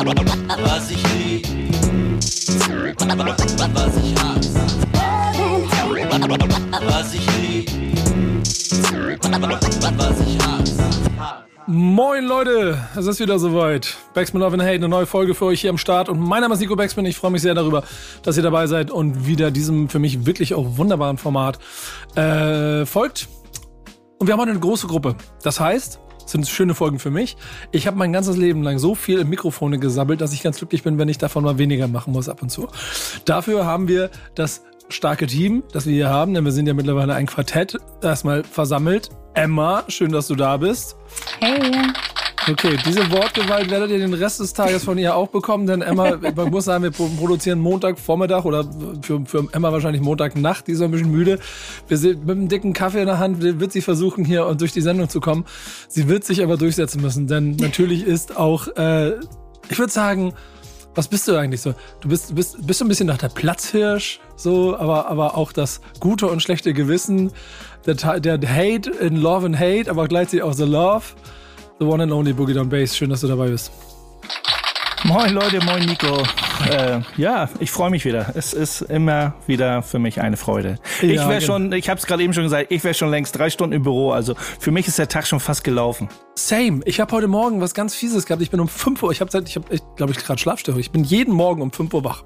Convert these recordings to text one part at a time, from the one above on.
Was ich lieb, was ich hasse. Was ich lieb, was ich hasse. Moin Leute, es ist wieder soweit. Backspin Love and Hate, eine neue Folge für euch hier am Start. Und mein Name ist Nico Backspin. Ich freue mich sehr darüber, dass ihr dabei seid und wieder diesem für mich wirklich auch wunderbaren Format äh, folgt. Und wir haben heute eine große Gruppe. Das heißt, sind schöne Folgen für mich. Ich habe mein ganzes Leben lang so viel im Mikrofone gesammelt, dass ich ganz glücklich bin, wenn ich davon mal weniger machen muss ab und zu. Dafür haben wir das starke Team, das wir hier haben, denn wir sind ja mittlerweile ein Quartett, erstmal versammelt. Emma, schön, dass du da bist. Hey. Okay, diese Wortgewalt werdet ihr den Rest des Tages von ihr auch bekommen, denn Emma, man muss sagen, wir produzieren Montagvormittag oder für, für Emma wahrscheinlich Montagnacht, die ist ein bisschen müde. Wir sind mit einem dicken Kaffee in der Hand, wird sie versuchen, hier durch die Sendung zu kommen. Sie wird sich aber durchsetzen müssen, denn natürlich ist auch, äh, ich würde sagen, was bist du eigentlich so? Du bist, bist, bist du ein bisschen nach der Platzhirsch, so, aber, aber auch das gute und schlechte Gewissen, der, der Hate in Love and Hate, aber gleichzeitig auch The Love. The one and only Boogie Down Bass. Schön, dass du dabei bist. Moin Leute, moin Nico. Äh, ja, ich freue mich wieder. Es ist immer wieder für mich eine Freude. Ja, ich wäre genau. schon, ich habe es gerade eben schon gesagt, ich wäre schon längst drei Stunden im Büro. Also für mich ist der Tag schon fast gelaufen. Same. Ich habe heute Morgen was ganz Fieses gehabt. Ich bin um 5 Uhr, ich habe ich hab, ich glaube ich, gerade Schlafstörung. Ich bin jeden Morgen um 5 Uhr wach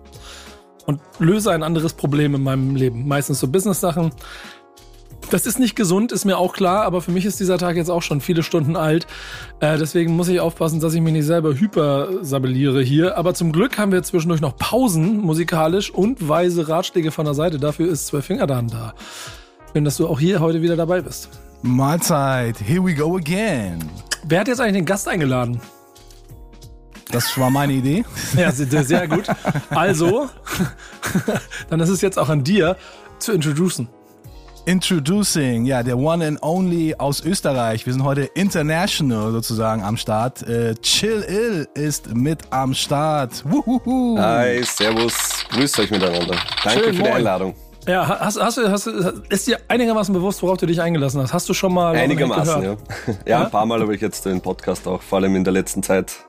und löse ein anderes Problem in meinem Leben. Meistens so Business-Sachen. Das ist nicht gesund, ist mir auch klar, aber für mich ist dieser Tag jetzt auch schon viele Stunden alt. Äh, deswegen muss ich aufpassen, dass ich mich nicht selber hypersabelliere hier. Aber zum Glück haben wir zwischendurch noch Pausen musikalisch und weise Ratschläge von der Seite. Dafür ist Zwölf Finger dann da. Schön, dass du auch hier heute wieder dabei bist. Mahlzeit, here we go again. Wer hat jetzt eigentlich den Gast eingeladen? Das war meine Idee. Ja, sehr, sehr gut. Also, dann ist es jetzt auch an dir zu introducen. Introducing, ja, der One and Only aus Österreich. Wir sind heute international sozusagen am Start. Äh, Chill Ill ist mit am Start. Wuhuhu. Hi, servus, grüßt euch miteinander. Danke Schön, für die Einladung. Ja, hast, hast, hast, ist dir einigermaßen bewusst, worauf du dich eingelassen hast? Hast du schon mal Einigermaßen, ja. ja. ja. ein paar Mal habe ich jetzt den Podcast auch, vor allem in der letzten Zeit,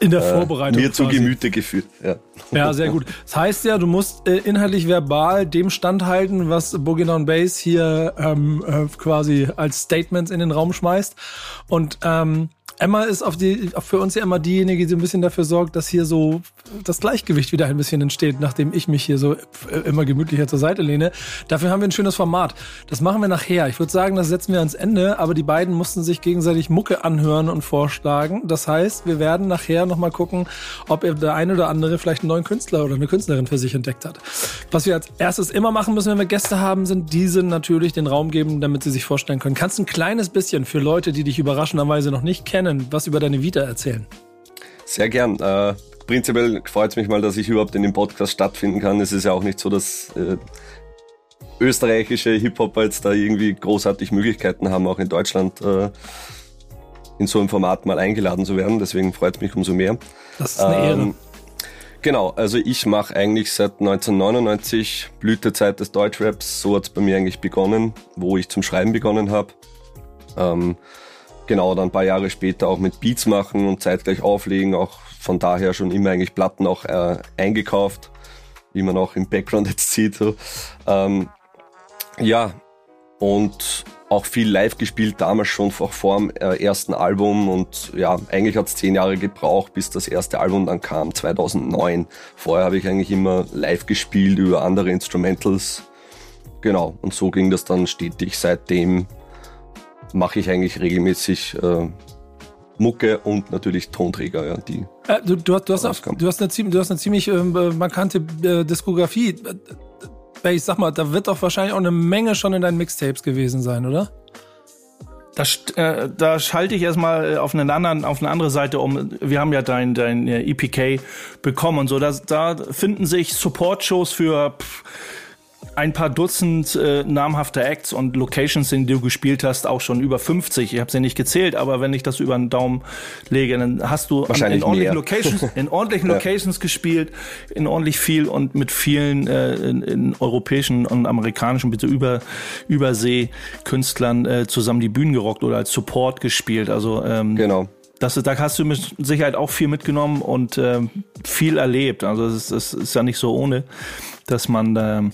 in der äh, Vorbereitung. Mir zu Gemüte geführt. Ja. ja, sehr gut. Das heißt ja, du musst äh, inhaltlich verbal dem standhalten, was Boogie Down Bass hier ähm, äh, quasi als Statements in den Raum schmeißt. Und ähm, Emma ist auf die, für uns ja immer diejenige, die ein bisschen dafür sorgt, dass hier so das Gleichgewicht wieder ein bisschen entsteht, nachdem ich mich hier so immer gemütlicher zur Seite lehne. Dafür haben wir ein schönes Format. Das machen wir nachher. Ich würde sagen, das setzen wir ans Ende, aber die beiden mussten sich gegenseitig Mucke anhören und vorschlagen. Das heißt, wir werden nachher nochmal gucken, ob der eine oder andere vielleicht einen neuen Künstler oder eine Künstlerin für sich entdeckt hat. Was wir als erstes immer machen müssen, wenn wir Gäste haben, sind diese natürlich den Raum geben, damit sie sich vorstellen können. Kannst ein kleines bisschen für Leute, die dich überraschenderweise noch nicht kennen, kennen, was über deine Vita erzählen? Sehr gern. Äh, prinzipiell freut es mich mal, dass ich überhaupt in dem Podcast stattfinden kann. Es ist ja auch nicht so, dass äh, österreichische Hip-Hopper jetzt da irgendwie großartig Möglichkeiten haben, auch in Deutschland äh, in so einem Format mal eingeladen zu werden. Deswegen freut es mich umso mehr. Das ist eine ähm, Ehre. Genau, also ich mache eigentlich seit 1999 Blütezeit des Deutschraps. So hat es bei mir eigentlich begonnen, wo ich zum Schreiben begonnen habe. Ähm, genau, dann ein paar Jahre später auch mit Beats machen und zeitgleich auflegen, auch von daher schon immer eigentlich Platten auch äh, eingekauft, wie man auch im Background jetzt sieht. So. Ähm, ja, und auch viel live gespielt, damals schon auch vor dem äh, ersten Album und ja, eigentlich hat es zehn Jahre gebraucht, bis das erste Album dann kam, 2009. Vorher habe ich eigentlich immer live gespielt über andere Instrumentals. Genau, und so ging das dann stetig seitdem mache ich eigentlich regelmäßig äh, Mucke und natürlich Tonträger, ja, die. Äh, du, du, hast, du, hast, du, hast eine, du hast eine ziemlich äh, markante äh, Diskografie. Ich sag mal, da wird doch wahrscheinlich auch eine Menge schon in deinen Mixtapes gewesen sein, oder? Das, äh, da schalte ich erstmal auf, einen anderen, auf eine andere Seite um. Wir haben ja dein, dein äh, EPK bekommen und so. Da, da finden sich Support-Shows für pff, ein paar Dutzend äh, namhafte Acts und Locations, in denen du gespielt hast, auch schon über 50. Ich habe sie nicht gezählt, aber wenn ich das über den Daumen lege, dann hast du an, in ordentlichen Locations, in ordentlichen ja. Locations gespielt, in ordentlich viel und mit vielen äh, in, in europäischen und amerikanischen, bitte über Übersee-Künstlern äh, zusammen die Bühnen gerockt oder als Support gespielt. Also ähm, genau das da hast du mit Sicherheit auch viel mitgenommen und ähm, viel erlebt. Also es ist, es ist ja nicht so ohne, dass man ähm,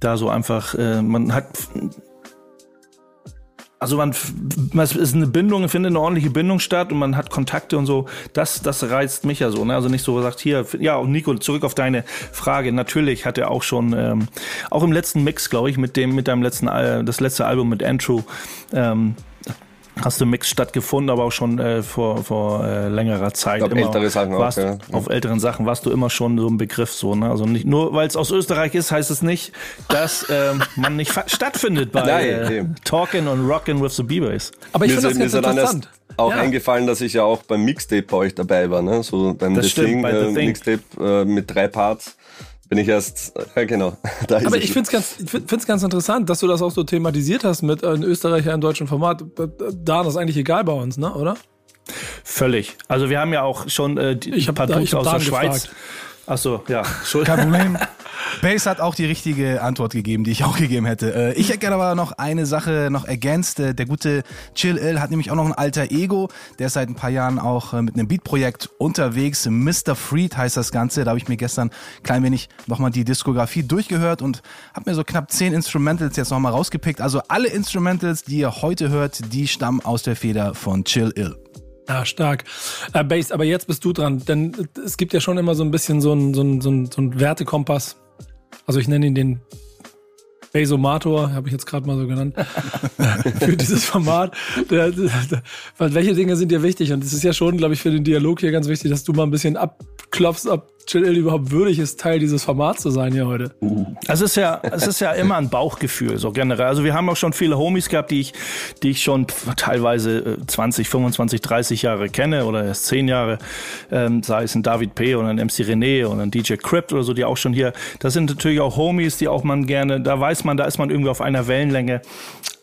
da so einfach, äh, man hat also man, es ist eine Bindung, findet eine ordentliche Bindung statt und man hat Kontakte und so. Das, das reizt mich ja so. Ne? Also nicht so gesagt, hier, ja, und Nico, zurück auf deine Frage. Natürlich hat er auch schon, ähm, auch im letzten Mix, glaube ich, mit dem, mit deinem letzten, das letzte Album mit Andrew, ähm, hast du im Mix stattgefunden, aber auch schon äh, vor, vor äh, längerer Zeit. glaub, ältere Sachen auch, warst, ja. Auf älteren Sachen warst du immer schon so ein Begriff so. Ne? Also nicht nur, weil es aus Österreich ist, heißt es nicht, dass ähm, man nicht stattfindet bei Nein, äh. Talking und Rockin' with the Beavers. Aber ich finde das mir ganz interessant. auch Ja. eingefallen, dass ich ja auch beim Mixtape bei euch dabei war, ne? So beim Das The stimmt, Thing, bei The äh, Thing. Mixtape äh, mit drei Parts. Bin ich erst, ja genau. Da Aber ich finde es ganz, ich find's ganz interessant, dass du das auch so thematisiert hast mit äh, in Österreicher im deutschen Format. Da ist eigentlich egal bei uns, ne? Oder? Völlig. Also wir haben ja auch schon äh, die, Ich hab ein paar da- hab aus der Schweiz. gefragt. Ach so, ja. Kein Problem. Base hat auch die richtige Antwort gegeben, die ich auch gegeben hätte. Äh, Ich hätte gerne aber noch eine Sache noch ergänzt. Äh, Der gute Chill Ill hat nämlich auch noch ein alter Ego. Der ist seit ein paar Jahren auch äh, mit einem Beatprojekt unterwegs. Mr. Freed heißt das Ganze. Da habe ich mir gestern ein klein wenig nochmal die Diskografie durchgehört und habe mir so knapp zehn Instrumentals jetzt nochmal rausgepickt. Also alle Instrumentals, die ihr heute hört, die stammen aus der Feder von Chill Ill. Ja, stark. Äh, Base, aber jetzt bist du dran, denn es gibt ja schon immer so ein bisschen so ein, so ein, so ein, so ein Wertekompass. Also ich nenne ihn den Basomator, habe ich jetzt gerade mal so genannt, für dieses Format. Der, der, der, weil welche Dinge sind dir wichtig? Und es ist ja schon, glaube ich, für den Dialog hier ganz wichtig, dass du mal ein bisschen abklopfst, ob Chill Ill überhaupt würdig ist, Teil dieses Formats zu sein hier heute. Es ist ja, es ist ja immer ein Bauchgefühl, so generell. Also wir haben auch schon viele Homies gehabt, die ich, die ich schon teilweise äh, 20, 25, 30 Jahre kenne oder erst 10 Jahre, ähm, sei es ein David P. oder ein MC René oder ein DJ Crypt oder so, die auch schon hier, das sind natürlich auch Homies, die auch man gerne, da weiß man, da ist man irgendwie auf einer Wellenlänge.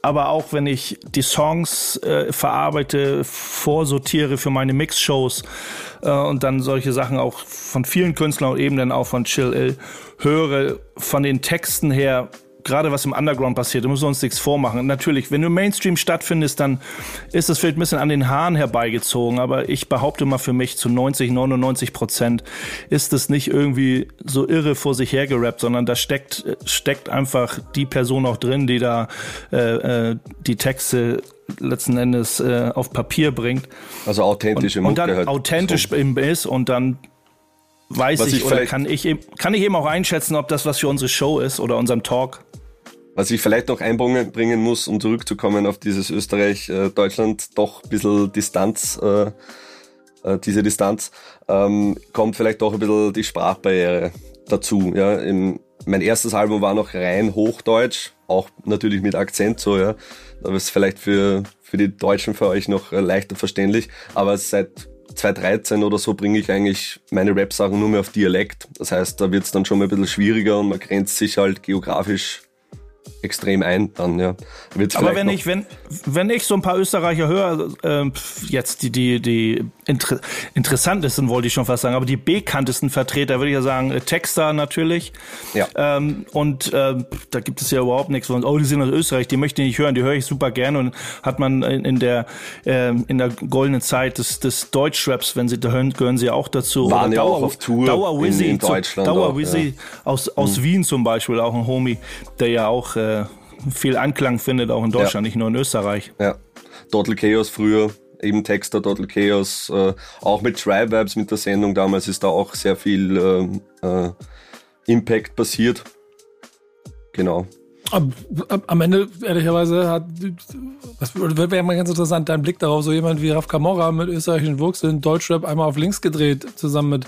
Aber auch wenn ich die Songs äh, verarbeite, vorsortiere für meine Mixshows äh, und dann solche Sachen auch von vielen Künstlern und eben dann auch von Chill Ill höre, von den Texten her, gerade was im Underground passiert, da müssen wir uns nichts vormachen. Natürlich, wenn du im Mainstream stattfindest, dann ist es vielleicht ein bisschen an den Haaren herbeigezogen, aber ich behaupte mal für mich, zu 90, 99 Prozent ist es nicht irgendwie so irre vor sich hergerappt, sondern da steckt, steckt einfach die Person auch drin, die da äh, äh, die Texte letzten Endes äh, auf Papier bringt also authentische und, und dann halt. authentisch eben ist und dann weiß Was ich, ich oder vielleicht- kann ich, eben, kann ich eben auch einschätzen, ob das was für unsere Show ist oder unserem Talk. Was ich vielleicht noch einbringen bringen muss, um zurückzukommen auf dieses Österreich-Deutschland, doch ein bisschen Distanz, äh, äh, diese Distanz, ähm, kommt vielleicht doch ein bisschen die Sprachbarriere dazu. Ja. Im, mein erstes Album war noch rein Hochdeutsch, auch natürlich mit Akzent so, ja. Da ist vielleicht für, für die Deutschen für euch noch äh, leichter verständlich, aber seit 2013 oder so bringe ich eigentlich meine Rap-Sachen nur mehr auf Dialekt. Das heißt, da wird es dann schon mal ein bisschen schwieriger und man grenzt sich halt geografisch extrem ein dann, ja. Wird's Aber wenn ich, wenn, wenn ich so ein paar Österreicher höre, pf, jetzt die, die, die inter interessantesten wollte ich schon fast sagen, aber die bekanntesten Vertreter würde ich ja sagen, äh, Texter natürlich. Ja. Ähm, und ähm, da gibt es ja überhaupt nichts von, oh, die sind aus Österreich, die möchte ich nicht hören, die höre ich super gerne und hat man in, der ähm, in der goldenen Zeit des, des Deutschraps, wenn sie da hören, gehören sie auch dazu. Waren Oder ja auch auf Tour Dauer in- in zu- Deutschland Dauer auch, Wizzy aus, aus Wien zum Beispiel, auch ein Homie, der ja auch äh, viel Anklang findet, auch in Deutschland, nicht nur in Österreich. Ja. Total Chaos früher, eben Texter Total Chaos, äh, auch mit Tribe Vibes mit der Sendung damals ist da auch sehr viel ähm, äh, Impact passiert. Genau. Am, am- am Ende, ehrlicherweise, hat, das wäre mal ganz interessant, dein Blick darauf, so jemand wie Raf Kamora mit österreichischen Wurzeln, Deutschrap einmal auf links gedreht, zusammen mit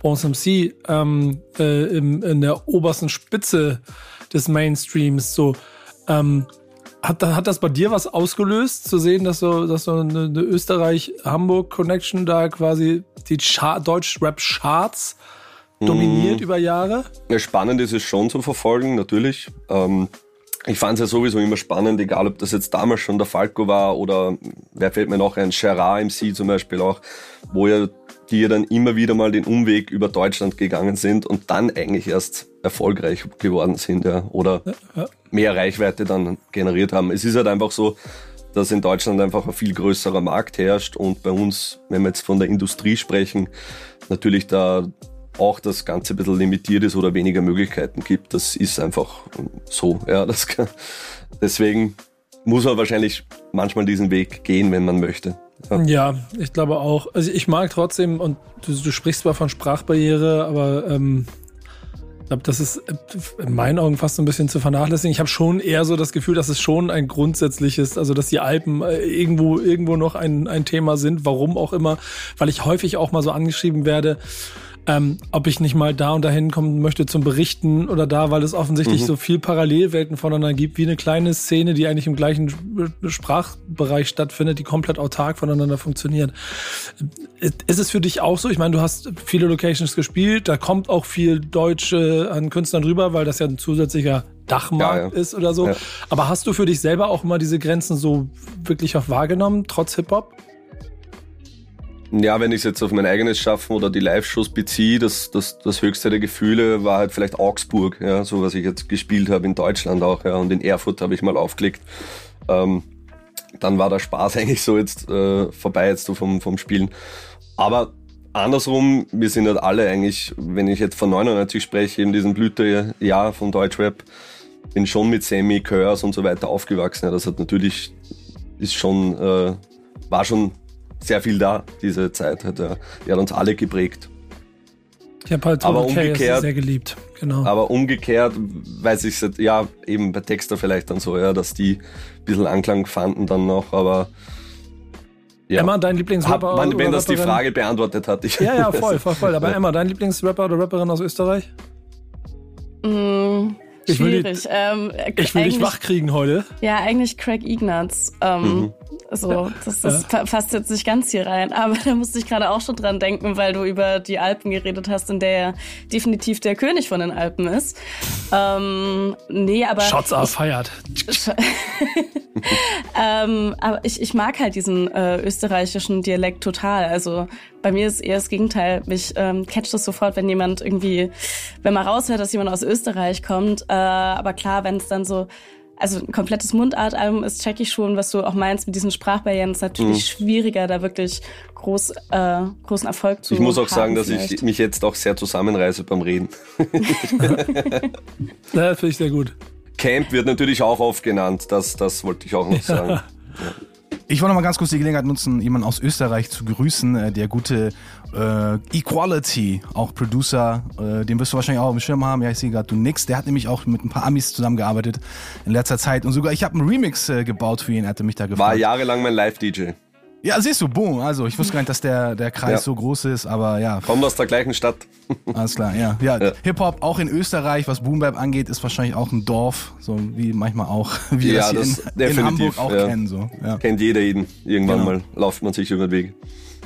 Bronze MC, ähm, äh, im, in der obersten Spitze des Mainstreams, so, ähm, hat, hat das bei dir was ausgelöst, zu sehen, dass so, dass so eine, eine Österreich-Hamburg-Connection da quasi die Char Deutsch-Rap-Charts dominiert über Jahre? Ja, spannend ist es schon zu verfolgen, natürlich. Ähm, ich fand es ja sowieso immer spannend, egal ob das jetzt damals schon der Falco war oder wer fällt mir noch ein, Gerard MC zum Beispiel auch, wo ja die ja dann immer wieder mal den Umweg über Deutschland gegangen sind und dann eigentlich erst erfolgreich geworden sind, ja, oder mehr Reichweite dann generiert haben. Es ist halt einfach so, dass in Deutschland einfach ein viel größerer Markt herrscht und bei uns, wenn wir jetzt von der Industrie sprechen, natürlich da auch das Ganze ein bisschen limitiert ist oder weniger Möglichkeiten gibt. Das ist einfach so. Ja, das kann, deswegen muss man wahrscheinlich manchmal diesen Weg gehen, wenn man möchte. Ja. ja, ich glaube auch. Also ich mag trotzdem, und du, du sprichst zwar von Sprachbarriere, aber ähm, glaube, das ist in meinen Augen fast so ein bisschen zu vernachlässigen. Ich habe schon eher so das Gefühl, dass es schon ein grundsätzliches, also dass die Alpen äh, irgendwo, irgendwo noch ein, ein Thema sind, warum auch immer, weil ich häufig auch mal so angeschrieben werde, ähm, ob ich nicht mal da und dahin kommen möchte zum Berichten oder da, weil es offensichtlich mhm. so viel Parallelwelten voneinander gibt, wie eine kleine Szene, die eigentlich im gleichen Sprachbereich stattfindet, die komplett autark voneinander funktioniert. Ist es für dich auch so? Ich meine, du hast viele Locations gespielt, da kommt auch viel Deutsche an Künstlern rüber, weil das ja ein zusätzlicher Dachmarkt ja, ja. ist oder so. Ja. Aber hast du für dich selber auch immer diese Grenzen so wirklich auch wahrgenommen, trotz Hip-Hop? Ja, wenn ich es jetzt auf mein eigenes Schaffen oder die Live-Shows beziehe, das, das, das höchste der Gefühle war halt vielleicht Augsburg, ja, so was ich jetzt gespielt habe in Deutschland auch, ja, und in Erfurt habe ich mal aufgelegt. Ähm, dann war der Spaß eigentlich so jetzt äh, vorbei jetzt so vom, vom Spielen. Aber andersrum, wir sind halt alle eigentlich, wenn ich jetzt von 99 spreche, in diesem Blütejahr von Deutschrap, bin schon mit Sammy, Curse und so weiter aufgewachsen. Ja, das hat natürlich, ist schon, äh, war schon sehr viel da, diese Zeit. Hat, die hat uns alle geprägt. Ich habe halt aber umgekehrt, sehr geliebt, genau. Aber umgekehrt weiß ich ja eben bei Texter vielleicht dann so, ja, dass die ein bisschen Anklang fanden dann noch, aber ja. Emma, dein Lieblingsrapper? Hab, wenn das die Frage beantwortet hat. Ich ja, ja, voll, voll, voll. Aber Emma, dein Lieblingsrapper oder Rapperin aus Österreich? Mm, ich will, die, ähm, ich will dich wachkriegen heute. Ja, eigentlich Craig Ignatz. Ähm, mhm. So, das, das ja. passt jetzt nicht ganz hier rein. Aber da musste ich gerade auch schon dran denken, weil du über die Alpen geredet hast, in der er definitiv der König von den Alpen ist. Ähm, nee, aber. Shots are feiert. ähm, aber ich, ich mag halt diesen äh, österreichischen Dialekt total. Also bei mir ist eher das Gegenteil. Mich ähm, catcht es sofort, wenn jemand irgendwie, wenn man raushört, dass jemand aus Österreich kommt. Äh, aber klar, wenn es dann so also ein komplettes Mundartalbum ist, check ich schon, was du auch meinst mit diesen Sprachbarrieren. ist natürlich mhm. schwieriger, da wirklich groß, äh, großen Erfolg zu haben. Ich muss auch sagen, dass vielleicht. ich mich jetzt auch sehr zusammenreiße beim Reden. ja, finde ich sehr gut. Camp wird natürlich auch oft genannt, das, das wollte ich auch noch sagen. Ja. Ich wollte noch mal ganz kurz die Gelegenheit nutzen, jemanden aus Österreich zu grüßen, äh, der gute äh, Equality, auch Producer, äh, den wirst du wahrscheinlich auch im Schirm haben. Ja, ich sehe gerade, du nix. Der hat nämlich auch mit ein paar Amis zusammengearbeitet in letzter Zeit und sogar ich habe einen Remix äh, gebaut für ihn, er hatte mich da gefragt. War jahrelang mein Live-DJ. Ja, siehst du, boom. Also ich wusste gar nicht, dass der, der Kreis ja. so groß ist, aber ja. Kommt aus der gleichen Stadt. Alles klar, ja. Ja, ja. Hip-Hop auch in Österreich, was Boom Bap angeht, ist wahrscheinlich auch ein Dorf, so wie manchmal auch, wie ja, wir das, das in, in, Hamburg auch kennen. So. Ja. Kennt jeder jeden. Irgendwann genau. mal lauft man sich über den Weg.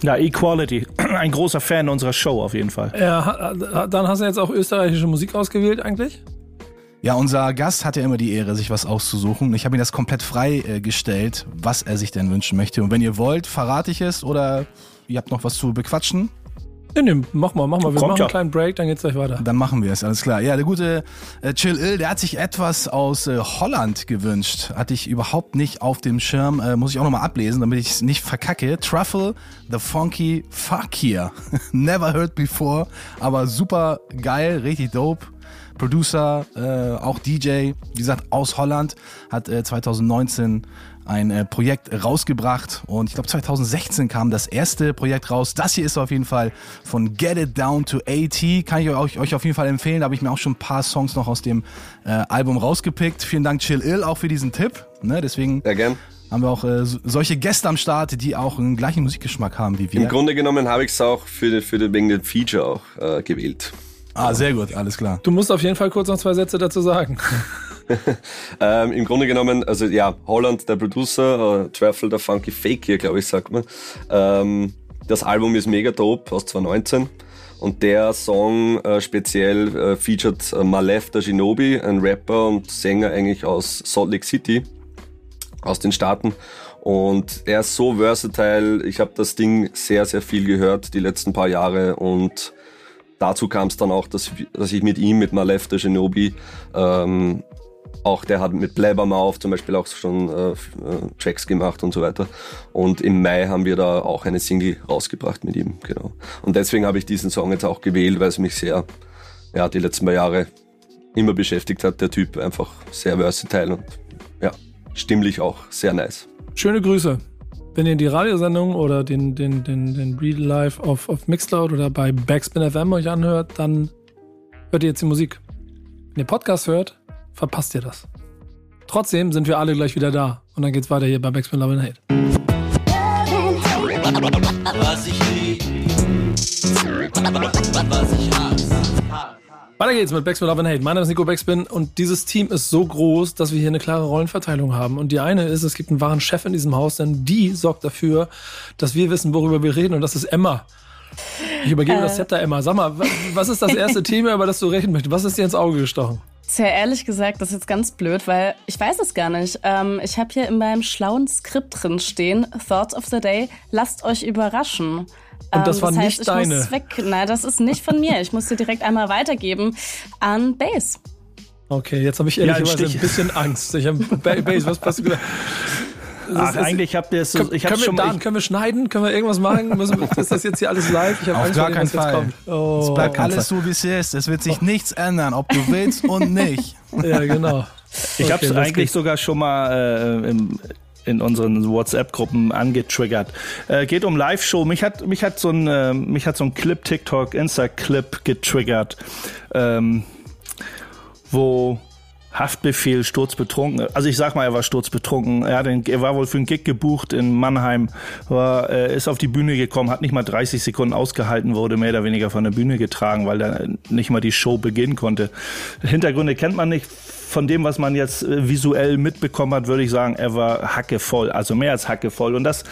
Ja, Equality. Ein großer Fan unserer Show auf jeden Fall. Ja, dann hast du jetzt auch österreichische Musik ausgewählt eigentlich? Ja, unser Gast hat ja immer die Ehre, sich was auszusuchen. Ich habe ihm das komplett freigestellt, äh, was er sich denn wünschen möchte. Und wenn ihr wollt, verrate ich es oder ihr habt noch was zu bequatschen. Nee, nee, mach mal, mach mal. Wir Kommt machen ja. einen kleinen Break, dann geht's gleich weiter. Dann machen wir es, alles klar. Ja, der gute äh, Chill Ill, der hat sich etwas aus äh, Holland gewünscht. Hatte ich überhaupt nicht auf dem Schirm. Äh, muss ich auch nochmal ablesen, damit ich es nicht verkacke. Truffle, the funky Fakir. Never heard before, aber super geil, richtig dope. Producer, äh, auch DJ, wie gesagt, aus Holland, hat äh, 2019 ein äh, Projekt rausgebracht und ich glaube 2016 kam das erste Projekt raus. Das hier ist auf jeden Fall von Get It Down to AT. Kann ich euch, euch auf jeden Fall empfehlen. Da habe ich mir auch schon ein paar Songs noch aus dem äh, Album rausgepickt. Vielen Dank Chill Ill auch für diesen Tipp. Ne, deswegen Sehr gern. haben wir auch äh, solche Gäste am Start, die auch einen gleichen Musikgeschmack haben wie wir. Im Grunde genommen habe ich es auch für, für wegen dem Feature auch äh, gewählt. Ah, sehr gut, alles klar. Du musst auf jeden Fall kurz noch zwei Sätze dazu sagen. ähm, Im Grunde genommen, also ja, Holland, der Producer, äh, Truffle, der Funky Fake hier, glaube ich, sagt man. Ähm, das Album ist mega dope aus 2019. Und der Song äh, speziell äh, featured äh, Malef der Shinobi, ein Rapper und Sänger eigentlich aus Salt Lake City, aus den Staaten. Und er ist so versatile. Ich habe das Ding sehr, sehr viel gehört die letzten paar Jahre und dazu kam es dann auch, dass, dass ich mit ihm, mit Malef der Shinobi, ähm, auch der hat mit Blabbermouth zum Beispiel auch schon äh, äh, Tracks gemacht und so weiter. Und im Mai haben wir da auch eine Single rausgebracht mit ihm, genau. Und deswegen habe ich diesen Song jetzt auch gewählt, weil es mich sehr, ja, die letzten paar Jahre immer beschäftigt hat. Der Typ einfach sehr versatile und ja, stimmlich auch sehr nice. Schöne Grüße. Wenn ihr die Radiosendung oder den, den, den, den Real Live auf, auf Mixcloud oder bei Backspin FM euch anhört, dann hört ihr jetzt die Musik. Wenn ihr Podcast hört, verpasst ihr das. Trotzdem sind wir alle gleich wieder da. Und dann geht's weiter hier bei Backspin Love and Hate. Was ich lieb. Was ich hasse. Weiter geht's mit Backspin Love and Hate. Mein Name ist Nico Backspin und dieses Team ist so groß, dass wir hier eine klare Rollenverteilung haben. Und die eine ist, es gibt einen wahren Chef in diesem Haus, denn die sorgt dafür, dass wir wissen, worüber wir reden und das ist Emma. Ich übergebe das Zepter Emma. Sag mal, wa- was ist das erste Thema, über das du reden möchtest? Was ist dir ins Auge gestochen? Tja, ehrlich gesagt, das ist jetzt ganz blöd, weil ich weiß es gar nicht. Ähm, ich habe hier in meinem schlauen Skript drin stehen, Thoughts of the Day, lasst euch überraschen. Und das Ähm, war heißt, nicht ich deine. Muss weg. Nein, das ist nicht von mir. Ich muss dir direkt einmal weitergeben an Base. Okay, jetzt habe ich Ja, ein ehrlicherweise Stich. ein bisschen Angst. Ich hab, Ba- Base, was passt gesagt? Ach, ist- eigentlich habt ihr es, Können, ich können, hab's wir, schon Dan, ich, können wir schneiden? Können wir irgendwas machen? Müssen, ist das jetzt hier alles live? Ich hab Auf Angst gar keinen Fall. kommt. Oh, Es bleibt alles so, wie es ist. Es wird sich nichts ändern, ob du willst und nicht. Ja, genau. ich Okay, hab's los eigentlich geht's. sogar schon mal äh, im, in unseren WhatsApp-Gruppen angetriggert. Äh, geht um Live-Show. Mich hat, mich hat so ein, äh, mich hat so ein Clip, TikTok, Insta-Clip getriggert, ähm, wo Haftbefehl sturzbetrunken. Also ich sag mal, er war sturzbetrunken. Er, hat den, er war wohl für einen Gig gebucht in Mannheim, war, äh, ist auf die Bühne gekommen, hat nicht mal 30 Sekunden ausgehalten, wurde mehr oder weniger von der Bühne getragen, weil er nicht mal die Show beginnen konnte. Hintergründe kennt man nicht. Von dem, was man jetzt äh, visuell mitbekommen hat, würde ich sagen, er war hackevoll, also mehr als hackevoll. Und das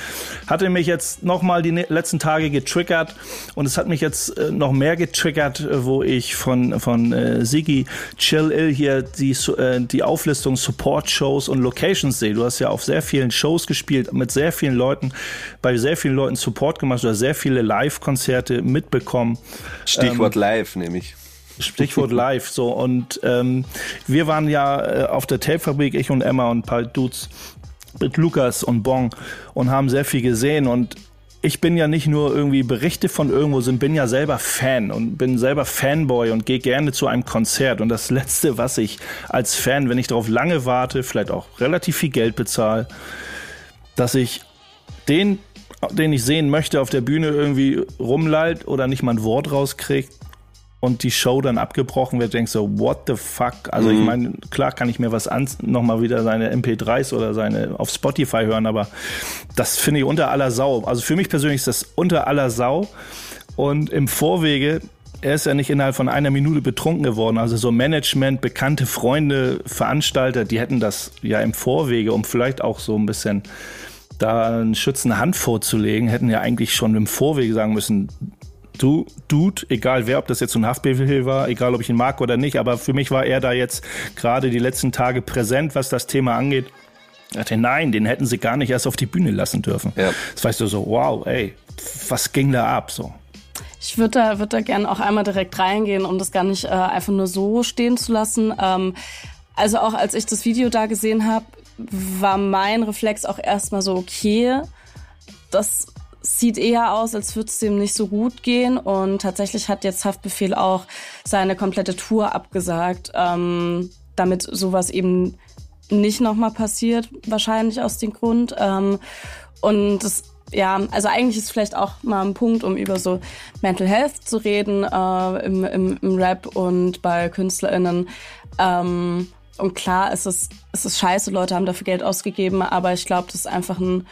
hatte mich jetzt nochmal die ne- letzten Tage getriggert und es hat mich jetzt äh, noch mehr getriggert, äh, wo ich von, von äh, Sigi Chill Ill hier die, äh, die Auflistung Support-Shows und Locations sehe. Du hast ja auf sehr vielen Shows gespielt, mit sehr vielen Leuten, bei sehr vielen Leuten Support gemacht oder sehr viele Live-Konzerte mitbekommen. Stichwort live, nämlich. Stichwort live. So und ähm, wir waren ja äh, auf der Tapefabrik, ich und Emma und ein paar Dudes mit Lukas und Bong und haben sehr viel gesehen und ich bin ja nicht nur irgendwie Berichte von irgendwo sind, bin ja selber Fan und bin selber Fanboy und gehe gerne zu einem Konzert. Und das Letzte, was ich als Fan, wenn ich darauf lange warte, vielleicht auch relativ viel Geld bezahle, dass ich den, den ich sehen möchte, auf der Bühne irgendwie rumlallt oder nicht mal ein Wort rauskriegt und die Show dann abgebrochen wird, denkst du, what the fuck? Also ich meine, klar kann ich mir was an, nochmal wieder seine MP3s oder seine auf Spotify hören, aber das finde ich unter aller Sau. Also für mich persönlich ist das unter aller Sau. Und im Vorwege, er ist ja nicht innerhalb von einer Minute betrunken geworden. Also so Management, bekannte Freunde, Veranstalter, die hätten das ja im Vorwege, um vielleicht auch so ein bisschen da einen schützende Hand vorzulegen, hätten ja eigentlich schon im Vorwege sagen müssen, du, Dude, egal wer, ob das jetzt so ein Haftbefehl war, egal ob ich ihn mag oder nicht, aber für mich war er da jetzt gerade die letzten Tage präsent, was das Thema angeht. Ich dachte, nein, den hätten sie gar nicht erst auf die Bühne lassen dürfen. Ja. Das weißt du so, wow, ey, was ging da ab so? Ich würde da, würd da gerne auch einmal direkt reingehen, um das gar nicht äh, einfach nur so stehen zu lassen. Ähm, also auch als ich das Video da gesehen habe, war mein Reflex auch erstmal so, okay, das sieht eher aus, als würde es dem nicht so gut gehen. Und tatsächlich hat jetzt Haftbefehl auch seine komplette Tour abgesagt, ähm, damit sowas eben nicht nochmal passiert, wahrscheinlich aus dem Grund. Ähm, und das, ja, also eigentlich ist vielleicht auch mal ein Punkt, um über so Mental Health zu reden äh, im, im, im Rap und bei KünstlerInnen. Ähm, und klar, es ist, es ist scheiße, Leute haben dafür Geld ausgegeben, aber ich glaube, das ist einfach ein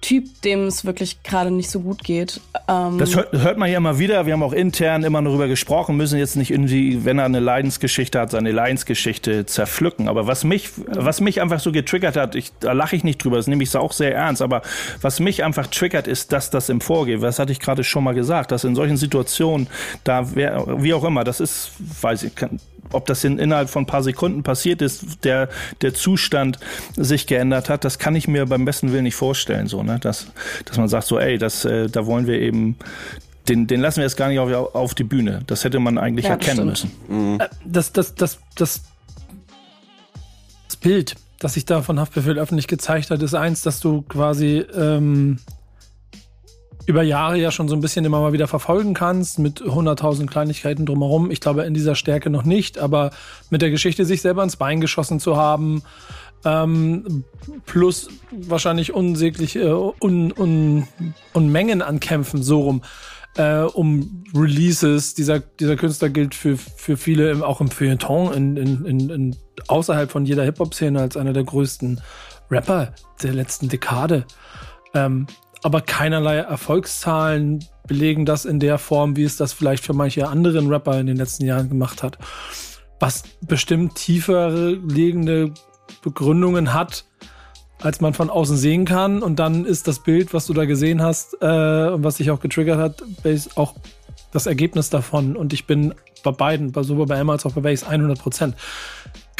Typ, dem es wirklich gerade nicht so gut geht. Ähm, Das hört, hört man ja immer wieder. Wir haben auch intern immer darüber gesprochen, müssen jetzt nicht irgendwie, wenn er eine Leidensgeschichte hat, seine Leidensgeschichte zerpflücken. Aber was mich, was mich einfach so getriggert hat, ich, da lache ich nicht drüber, das nehme ich auch sehr ernst, aber was mich einfach triggert, ist, dass das im Vorgehen, was hatte ich gerade schon mal gesagt, dass in solchen Situationen, da wär, wie auch immer, das ist, weiß ich, kann, ob das in, innerhalb von ein paar Sekunden passiert ist, der, der Zustand sich geändert hat, das kann ich mir beim besten Willen nicht vorstellen, so, ne? dass, dass man sagt, so, ey, das, äh, da wollen wir eben, den, den lassen wir jetzt gar nicht auf, auf die Bühne. Das hätte man eigentlich Ja, erkennen stimmt. müssen. Das, das, das, das Das Bild, das sich da von Haftbefehl öffentlich gezeigt hat, ist eins, dass du quasi ähm, über Jahre ja schon so ein bisschen immer mal wieder verfolgen kannst, mit 100.000 Kleinigkeiten drumherum. Ich glaube, in dieser Stärke noch nicht, aber mit der Geschichte sich selber ins Bein geschossen zu haben, ähm, plus wahrscheinlich unsägliche äh, un, un, Unmengen an Kämpfen, so rum, äh, um Releases. Dieser, dieser Künstler gilt für, für viele auch im Feuilleton in, in, in, in außerhalb von jeder Hip-Hop-Szene als einer der größten Rapper der letzten Dekade. Ähm, aber keinerlei Erfolgszahlen belegen das in der Form, wie es das vielleicht für manche anderen Rapper in den letzten Jahren gemacht hat. Was bestimmt tiefere liegende Begründungen hat, als man von außen sehen kann. Und dann ist das Bild, was du da gesehen hast äh, und was sich auch getriggert hat, auch das Ergebnis davon. Und ich bin bei beiden, sowohl bei Emma als auch bei Base 100 Prozent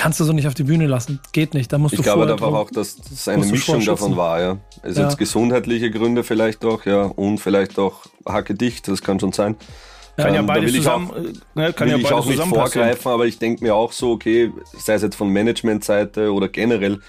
kannst du so nicht auf die Bühne lassen. Geht nicht. Da musst ich du glaube einfach auch, dass das eine Mischung davon war, ja. Es ja. jetzt gesundheitliche Gründe vielleicht auch, ja, und vielleicht auch Hacke dicht, das kann schon sein. Kann ja ähm, beide zusammen, auch, ne, kann will ja ich auch nicht vorgreifen, aber ich denke mir auch so, okay, sei es jetzt von Managementseite oder generell,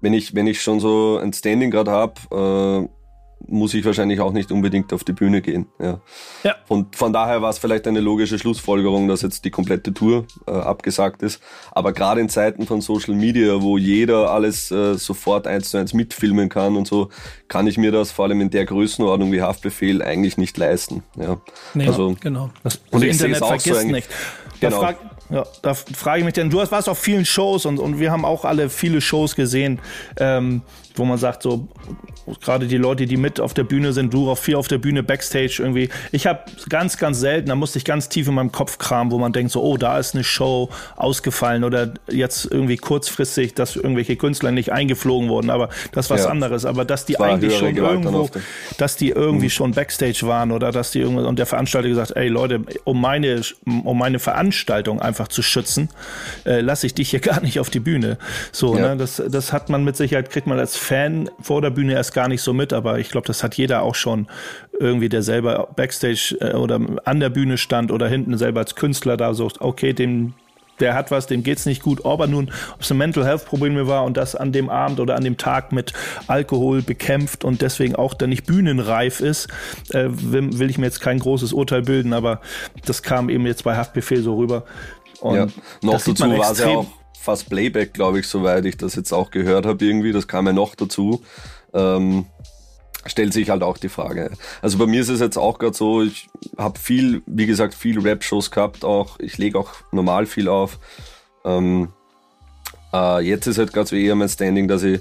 wenn ich, wenn ich schon so ein Standing gerade habe, äh, muss ich wahrscheinlich auch nicht unbedingt auf die Bühne gehen. Ja. ja. Und von daher war es vielleicht eine logische Schlussfolgerung, dass jetzt die komplette Tour äh, abgesagt ist. Aber gerade in Zeiten von Social Media, wo jeder alles äh, sofort eins zu eins mitfilmen kann und so, kann ich mir das vor allem in der Größenordnung wie Haftbefehl eigentlich nicht leisten. Ja. Nee, also, genau. Das, und das Internet vergisst so nicht. Genau. Frag, ja, da frage ich mich denn, du warst auf vielen Shows und, und wir haben auch alle viele Shows gesehen, ähm, wo man sagt, so gerade die Leute, die mit auf der Bühne sind, du auch viel auf der Bühne, Backstage irgendwie. Ich habe ganz, ganz selten, da musste ich ganz tief in meinem Kopf kramen, wo man denkt so, oh, da ist eine Show ausgefallen oder jetzt irgendwie kurzfristig, dass irgendwelche Künstler nicht eingeflogen wurden, aber das ist was ja. anderes. Aber dass die eigentlich schon irgendwo, dass die irgendwie mhm. schon Backstage waren oder dass die irgendwie, und der Veranstalter gesagt, ey Leute, um meine, um meine Veranstaltung einfach zu schützen, äh, lasse ich dich hier gar nicht auf die Bühne. So, ja. ne, das, das hat man mit Sicherheit, kriegt man als Fan vor der Bühne erst gar nicht so mit, aber ich glaube, das hat jeder auch schon irgendwie, der selber Backstage äh, oder an der Bühne stand oder hinten selber als Künstler da so, okay, dem der hat was, dem geht's nicht gut, ob er nun, ob es ein Mental Health Probleme war und das an dem Abend oder an dem Tag mit Alkohol bekämpft und deswegen auch dann nicht bühnenreif ist, äh, will, will, ich mir jetzt kein großes Urteil bilden, aber das kam eben jetzt bei Haftbefehl so rüber. Und ja, noch dazu war es ja auch fast Playback, glaube ich, soweit ich das jetzt auch gehört habe irgendwie. Das kam ja noch dazu. Ähm, stellt sich halt auch die Frage. Also bei mir ist es jetzt auch gerade so, ich habe viel, wie gesagt, viel Rap-Shows gehabt, auch ich lege auch normal viel auf. Ähm, äh, jetzt ist halt gerade so eher mein Standing, dass ich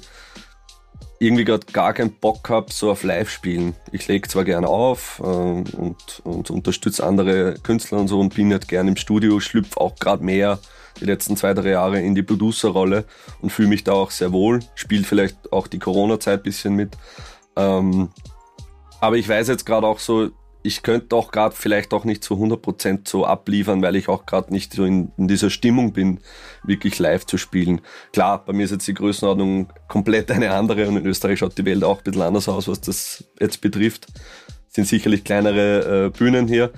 irgendwie gerade gar keinen Bock habe, so auf Live-Spielen. Ich lege zwar gerne auf ähm, und, und unterstütze andere Künstler und so und bin halt gerne im Studio, schlüpfe auch gerade mehr die letzten zwei, drei Jahre in die Producer-Rolle und fühle mich da auch sehr wohl. Spielt vielleicht auch die Corona-Zeit bisschen mit. Ähm, aber ich weiß jetzt gerade auch so, ich könnte auch gerade vielleicht auch nicht zu 100% so abliefern, weil ich auch gerade nicht so in, in, dieser Stimmung bin, wirklich live zu spielen. Klar, bei mir ist jetzt die Größenordnung komplett eine andere und in Österreich schaut die Welt auch ein bisschen anders aus, was das jetzt betrifft. Sind sicherlich kleinere äh, Bühnen hier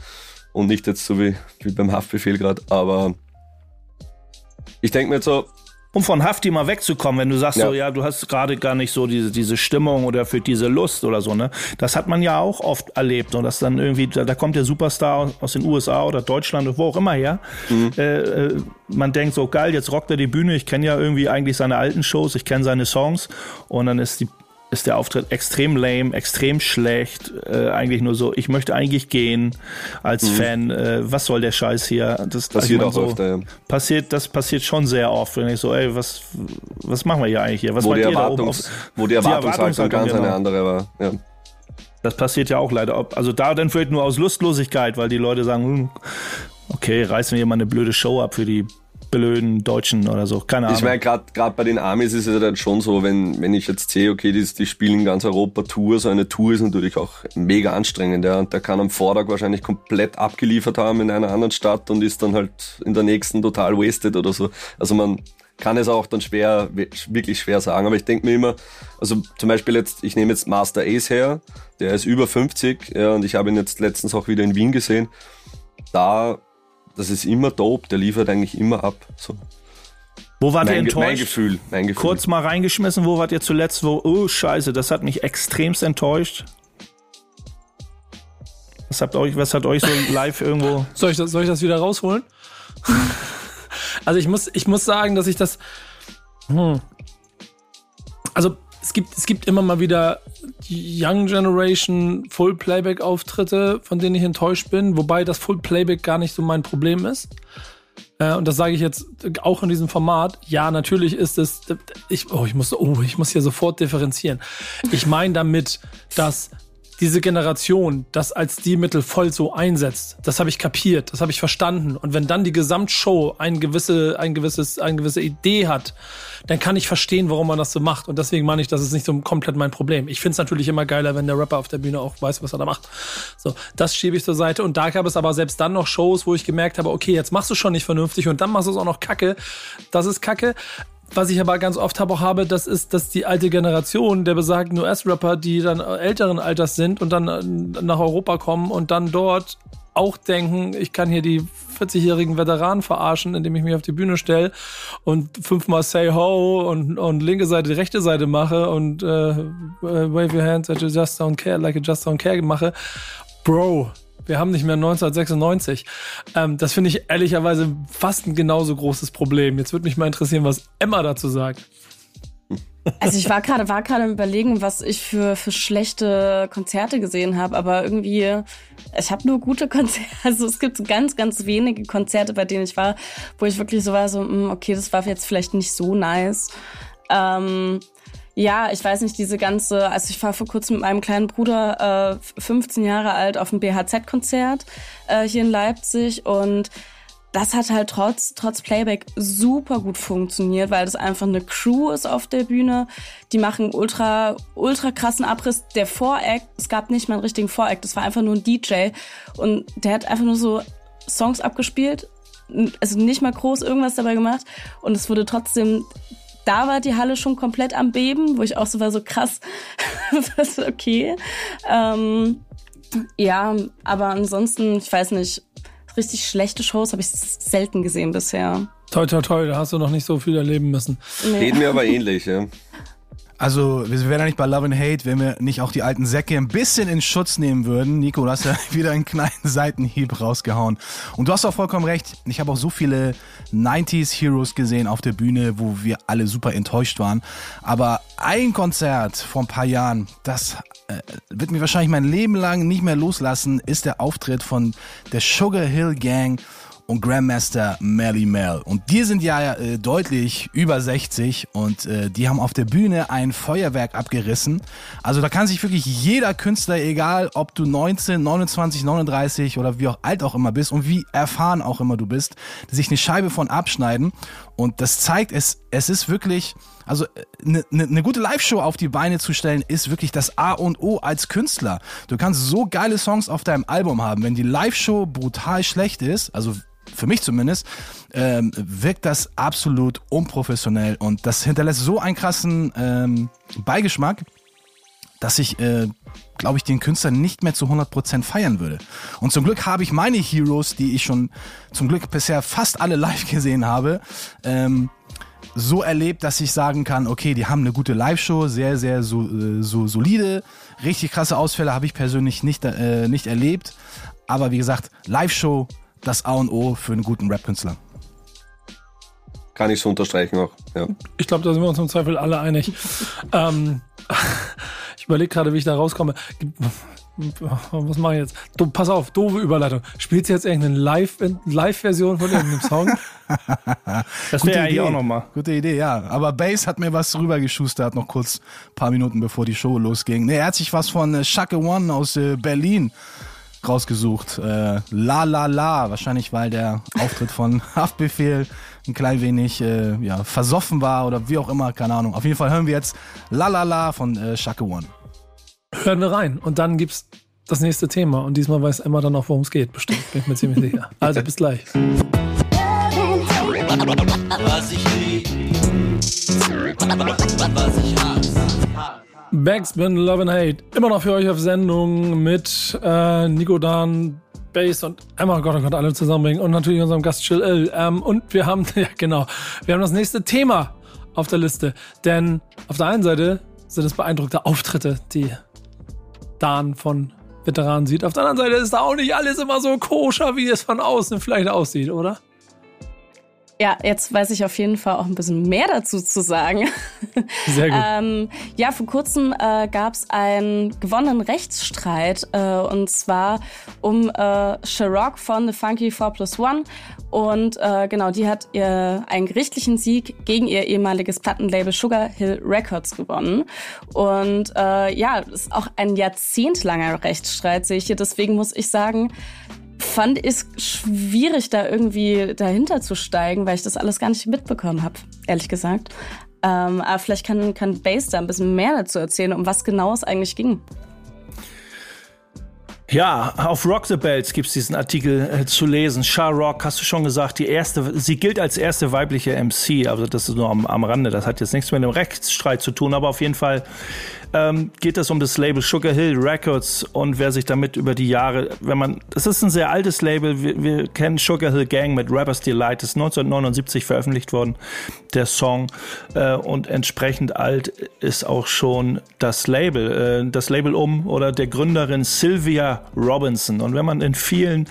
und nicht jetzt so wie, wie beim Haftbefehl gerade, aber ich denke mir jetzt so, um von Hafti mal wegzukommen, wenn du sagst ja. so, ja, du hast gerade gar nicht so diese, diese Stimmung oder für diese Lust oder so, ne? Das hat man ja auch oft erlebt und das dann irgendwie, da, da kommt der Superstar aus den USA oder Deutschland oder wo auch immer her. Mhm. Äh, äh, man denkt so, geil, jetzt rockt er die Bühne, ich kenne ja irgendwie eigentlich seine alten Shows, ich kenne seine Songs und dann ist die ist der Auftritt extrem lame, extrem schlecht. Äh, eigentlich nur so, ich möchte eigentlich gehen als mhm. Fan. Äh, was soll der Scheiß hier? Das passiert auch so, öfter, ja. Passiert, das passiert schon sehr oft. Wenn ich so, ey, was, was machen wir hier eigentlich hier? Was wo, die Erwartungs, auf, wo die Erwartungshaltung ganz genau. eine andere war. Ja. Das passiert ja auch leider. Also da dann vielleicht nur aus Lustlosigkeit, weil die Leute sagen, hm, okay, reißen wir hier mal eine blöde Show ab für die blöden Deutschen oder so. Keine Ahnung. Ich meine, gerade bei den Amis ist es dann schon so, wenn, wenn ich jetzt sehe, okay, die, die spielen in ganz Europa Tour, so eine Tour ist natürlich auch mega anstrengend, ja. Und der kann am Vortag wahrscheinlich komplett abgeliefert haben in einer anderen Stadt und ist dann halt in der nächsten total wasted oder so. Also man kann es auch dann schwer, wirklich schwer sagen. Aber ich denke mir immer, also zum Beispiel jetzt, ich nehme jetzt Master Ace her, der ist über 50, ja, und ich habe ihn jetzt letztens auch wieder in Wien gesehen. Da das ist immer dope, der liefert eigentlich immer ab. So. Wo wart ihr Mein, Ge- enttäuscht? mein Gefühl, mein Gefühl. Kurz mal reingeschmissen, wo wart ihr zuletzt, wo, oh scheiße, das hat mich extremst enttäuscht. Was habt euch, was hat euch so live irgendwo... Soll ich das, soll ich das wieder rausholen? also ich muss, ich muss sagen, dass ich das. Hm. Also es gibt, es gibt immer mal wieder Young Generation Full Playback Auftritte, von denen ich enttäuscht bin, wobei das Full Playback gar nicht so mein Problem ist. Äh, und das sage ich jetzt auch in diesem Format. Ja, natürlich ist es. Ich, oh, ich muss, oh, ich muss hier sofort differenzieren. Ich meine damit, dass diese Generation das als Stilmittel voll so einsetzt. Das habe ich kapiert, das habe ich verstanden. Und wenn dann die Gesamtshow ein gewisse, ein gewisses, eine gewisse Idee hat, dann kann ich verstehen, warum man das so macht. Und deswegen meine ich, das ist nicht so komplett mein Problem. Ich finde es natürlich immer geiler, wenn der Rapper auf der Bühne auch weiß, was er da macht. So, das schiebe ich zur Seite. Und da gab es aber selbst dann noch Shows, wo ich gemerkt habe, okay, jetzt machst du schon nicht vernünftig und dann machst du es auch noch kacke. Das ist kacke. Was ich aber ganz oft habe auch habe, das ist, dass die alte Generation der besagten US-Rapper, die dann älteren Alters sind und dann äh, nach Europa kommen und dann dort auch denken, ich kann hier die 40-jährigen Veteranen verarschen, indem ich mich auf die Bühne stelle und fünfmal Say Ho und, und linke Seite, rechte Seite mache und äh, Wave Your Hands you just don't care, like you just don't care mache. Bro, wir haben nicht mehr 1996. Ähm, das finde ich ehrlicherweise fast ein genauso großes Problem. Jetzt würde mich mal interessieren, was Emma dazu sagt. Also ich war gerade war gerade überlegen, was ich für für schlechte Konzerte gesehen habe, aber irgendwie ich habe nur gute Konzerte. Also es gibt ganz ganz wenige Konzerte, bei denen ich war, wo ich wirklich so war so, mm, okay, das war jetzt vielleicht nicht so nice. Ähm, ja, ich weiß nicht, diese ganze, also ich war vor kurzem mit meinem kleinen Bruder, äh, 15 Jahre alt, auf dem BHZ-Konzert äh, hier in Leipzig und das hat halt trotz, trotz Playback super gut funktioniert, weil das einfach eine Crew ist auf der Bühne. Die machen ultra, ultra krassen Abriss. Der Voract, es gab nicht mal einen richtigen Voract, das war einfach nur ein DJ und der hat einfach nur so Songs abgespielt, also nicht mal groß irgendwas dabei gemacht und es wurde trotzdem da war die Halle schon komplett am Beben, wo ich auch so war, so krass, ist okay. Ähm, ja, aber ansonsten, ich weiß nicht, richtig schlechte Shows habe ich selten gesehen bisher. Toi, toi, toi, da hast du noch nicht so viel erleben müssen. Nee. Geht mir aber ähnlich, ja. Also, wir wären ja nicht bei Love and Hate, wenn wir nicht auch die alten Säcke ein bisschen in Schutz nehmen würden. Nico, du hast ja wieder einen kleinen Seitenhieb rausgehauen. Und du hast auch vollkommen recht. Ich habe auch so viele 90s Heroes gesehen auf der Bühne, wo wir alle super enttäuscht waren. Aber ein Konzert vor ein paar Jahren, das äh, wird mir wahrscheinlich mein Leben lang nicht mehr loslassen, ist der Auftritt von der Sugar Hill Gang und Grandmaster Melly Mel. Und die sind ja äh, deutlich über 60 und äh, die haben auf der Bühne ein Feuerwerk abgerissen. Also da kann sich wirklich jeder Künstler, egal ob du 19, 29, 39 oder wie auch alt auch immer bist und wie erfahren auch immer du bist, sich eine Scheibe von abschneiden. Und das zeigt, es, es ist wirklich, also eine ne, ne gute Live-Show auf die Beine zu stellen, ist wirklich das A und O als Künstler. Du kannst so geile Songs auf deinem Album haben. Wenn die Live-Show brutal schlecht ist, also für mich zumindest, ähm, wirkt das absolut unprofessionell und das hinterlässt so einen krassen ähm, Beigeschmack, dass ich, äh, glaube ich, den Künstler nicht mehr zu 100% feiern würde. Und zum Glück habe ich meine Heroes, die ich schon zum Glück bisher fast alle live gesehen habe, ähm, so erlebt, dass ich sagen kann, okay, die haben eine gute Live-Show, sehr, sehr so, äh, so solide. Richtig krasse Ausfälle habe ich persönlich nicht, äh, nicht erlebt. Aber wie gesagt, Live-Show, das A und O für einen guten Rap-Künstler. Kann ich so unterstreichen auch. Ja. Ich glaube, da sind wir uns im Zweifel alle einig. ähm, ich überlege gerade, wie ich da rauskomme. Was mache ich jetzt? Du, pass auf, doofe Überleitung. Spielst du jetzt irgendeine Live- Live-Version von irgendeinem Song? Das Gute wäre eigentlich Idee. auch nochmal. Gute Idee, ja. Aber Bass hat mir was rübergeschustert, noch kurz ein paar Minuten bevor die Show losging. Nee, er hat sich was von äh, Shaka One aus äh, Berlin rausgesucht. Äh, la La La, wahrscheinlich weil der Auftritt von Haftbefehl ein klein wenig äh, ja, versoffen war oder wie auch immer, keine Ahnung. Auf jeden Fall hören wir jetzt La La La von äh, Shaka One. Hören wir rein. Und dann gibt's das nächste Thema. Und diesmal weiß Emma dann auch, worum es geht, bestimmt. Bin ich mir ziemlich sicher. Also, bis gleich. Was ich lieb, was ich hasse. Backspin Love and Hate. Immer noch für euch auf Sendung mit äh, Nico Dan, Bass und Emma, oh Gott, oh Gott, alle zusammenbringen und natürlich unserem Gast Chill Ill. Ähm, und wir haben, ja genau, wir haben das nächste Thema auf der Liste. Denn auf der einen Seite sind es beeindruckte Auftritte, die Dan von Veteranen sieht. Auf der anderen Seite ist da auch nicht alles immer so koscher, wie es von außen vielleicht aussieht, oder? Ja, jetzt weiß ich auf jeden Fall auch ein bisschen mehr dazu zu sagen. Sehr gut. ähm, ja, vor kurzem äh, gab es einen gewonnenen Rechtsstreit äh, und zwar um äh, Sharrock von The Funky 4 Plus One. Und äh, genau, die hat ihr einen gerichtlichen Sieg gegen ihr ehemaliges Plattenlabel Sugar Hill Records gewonnen. Und äh, ja, ist auch ein jahrzehntlanger Rechtsstreit, sehe ich hier. Deswegen muss ich sagen, fand ich schwierig, da irgendwie dahinter zu steigen, weil ich das alles gar nicht mitbekommen habe, ehrlich gesagt. Ähm, aber vielleicht kann, kann Base da ein bisschen mehr dazu erzählen, um was genau es eigentlich ging. Ja, auf Rock the Bells gibt's diesen Artikel äh, zu lesen. Char Rock, hast du schon gesagt, die erste, sie gilt als erste weibliche MC, also das ist nur am, am Rande, das hat jetzt nichts mit dem Rechtsstreit zu tun, aber auf jeden Fall ähm, geht es um das Label Sugar Hill Records und wer sich damit über die Jahre, wenn man, das ist ein sehr altes Label, wir, wir kennen Sugar Hill Gang mit Rappers Delight, ist 1979 veröffentlicht worden, der Song. Äh, und entsprechend alt ist auch schon das Label, äh, das Label um oder der Gründerin Sylvia Robinson. Und wenn man in vielen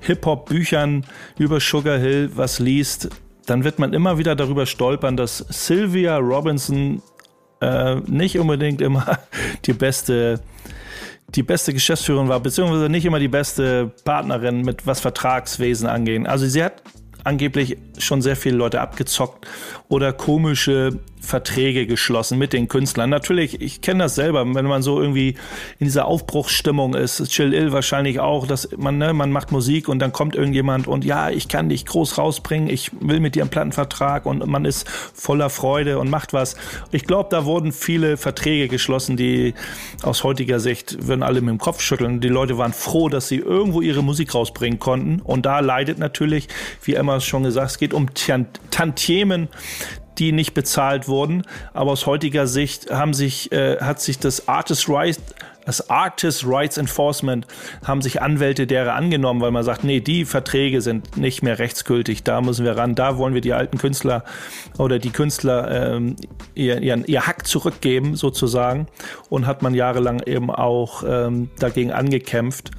Hip-Hop-Büchern über Sugar Hill was liest, dann wird man immer wieder darüber stolpern, dass Sylvia Robinson äh, nicht unbedingt immer die beste die beste Geschäftsführerin war, beziehungsweise nicht immer die beste Partnerin mit was Vertragswesen angehen. Also sie hat angeblich schon sehr viele Leute abgezockt oder komische Verträge geschlossen mit den Künstlern. Natürlich, ich kenne das selber, wenn man so irgendwie in dieser Aufbruchsstimmung ist, Chill Ill wahrscheinlich auch, dass man, ne, man macht Musik und dann kommt irgendjemand und ja, ich kann dich groß rausbringen, ich will mit dir einen Plattenvertrag und man ist voller Freude und macht was. Ich glaube, da wurden viele Verträge geschlossen, die aus heutiger Sicht würden alle mit dem Kopf schütteln. Die Leute waren froh, dass sie irgendwo ihre Musik rausbringen konnten und da leidet natürlich, wie Emma schon gesagt, es geht um Tantiemen, die nicht bezahlt wurden. Aber aus heutiger Sicht haben sich, äh, hat sich das Artist Rights das Artist Rights Enforcement haben sich Anwälte derer angenommen, weil man sagt, nee, die Verträge sind nicht mehr rechtsgültig, da müssen wir ran, da wollen wir die alten Künstler oder die Künstler ähm, ihr, ihren, ihr Hack zurückgeben sozusagen und hat man jahrelang eben auch ähm, dagegen angekämpft.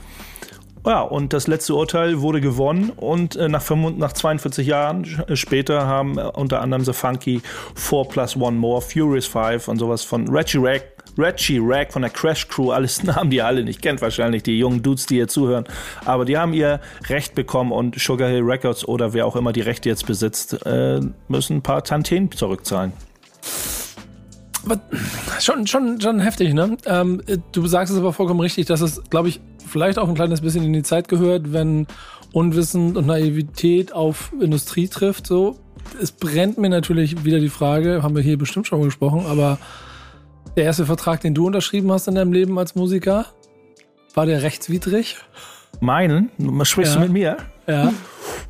Ja, und das letzte Urteil wurde gewonnen und äh, nach, 45, nach 42 Jahren äh, später haben äh, unter anderem The Funky 4 Plus One More, Furious 5 und sowas von Reggie Rack, Reggie Rack von der Crash Crew, alles Namen, die alle nicht kennt wahrscheinlich, die jungen Dudes, die hier zuhören, aber die haben ihr Recht bekommen und Sugar Hill Records oder wer auch immer die Rechte jetzt besitzt, äh, müssen ein paar Tantien zurückzahlen. Schon, schon, schon heftig, ne? Ähm, du sagst es aber vollkommen richtig, dass es, glaube ich, vielleicht auch ein kleines bisschen in die Zeit gehört, wenn Unwissen und Naivität auf Industrie trifft. So, es brennt mir natürlich wieder die Frage, haben wir hier bestimmt schon mal gesprochen, aber der erste Vertrag, den du unterschrieben hast in deinem Leben als Musiker, war der rechtswidrig? Meinen? Sprichst ja. du mit mir? Ja.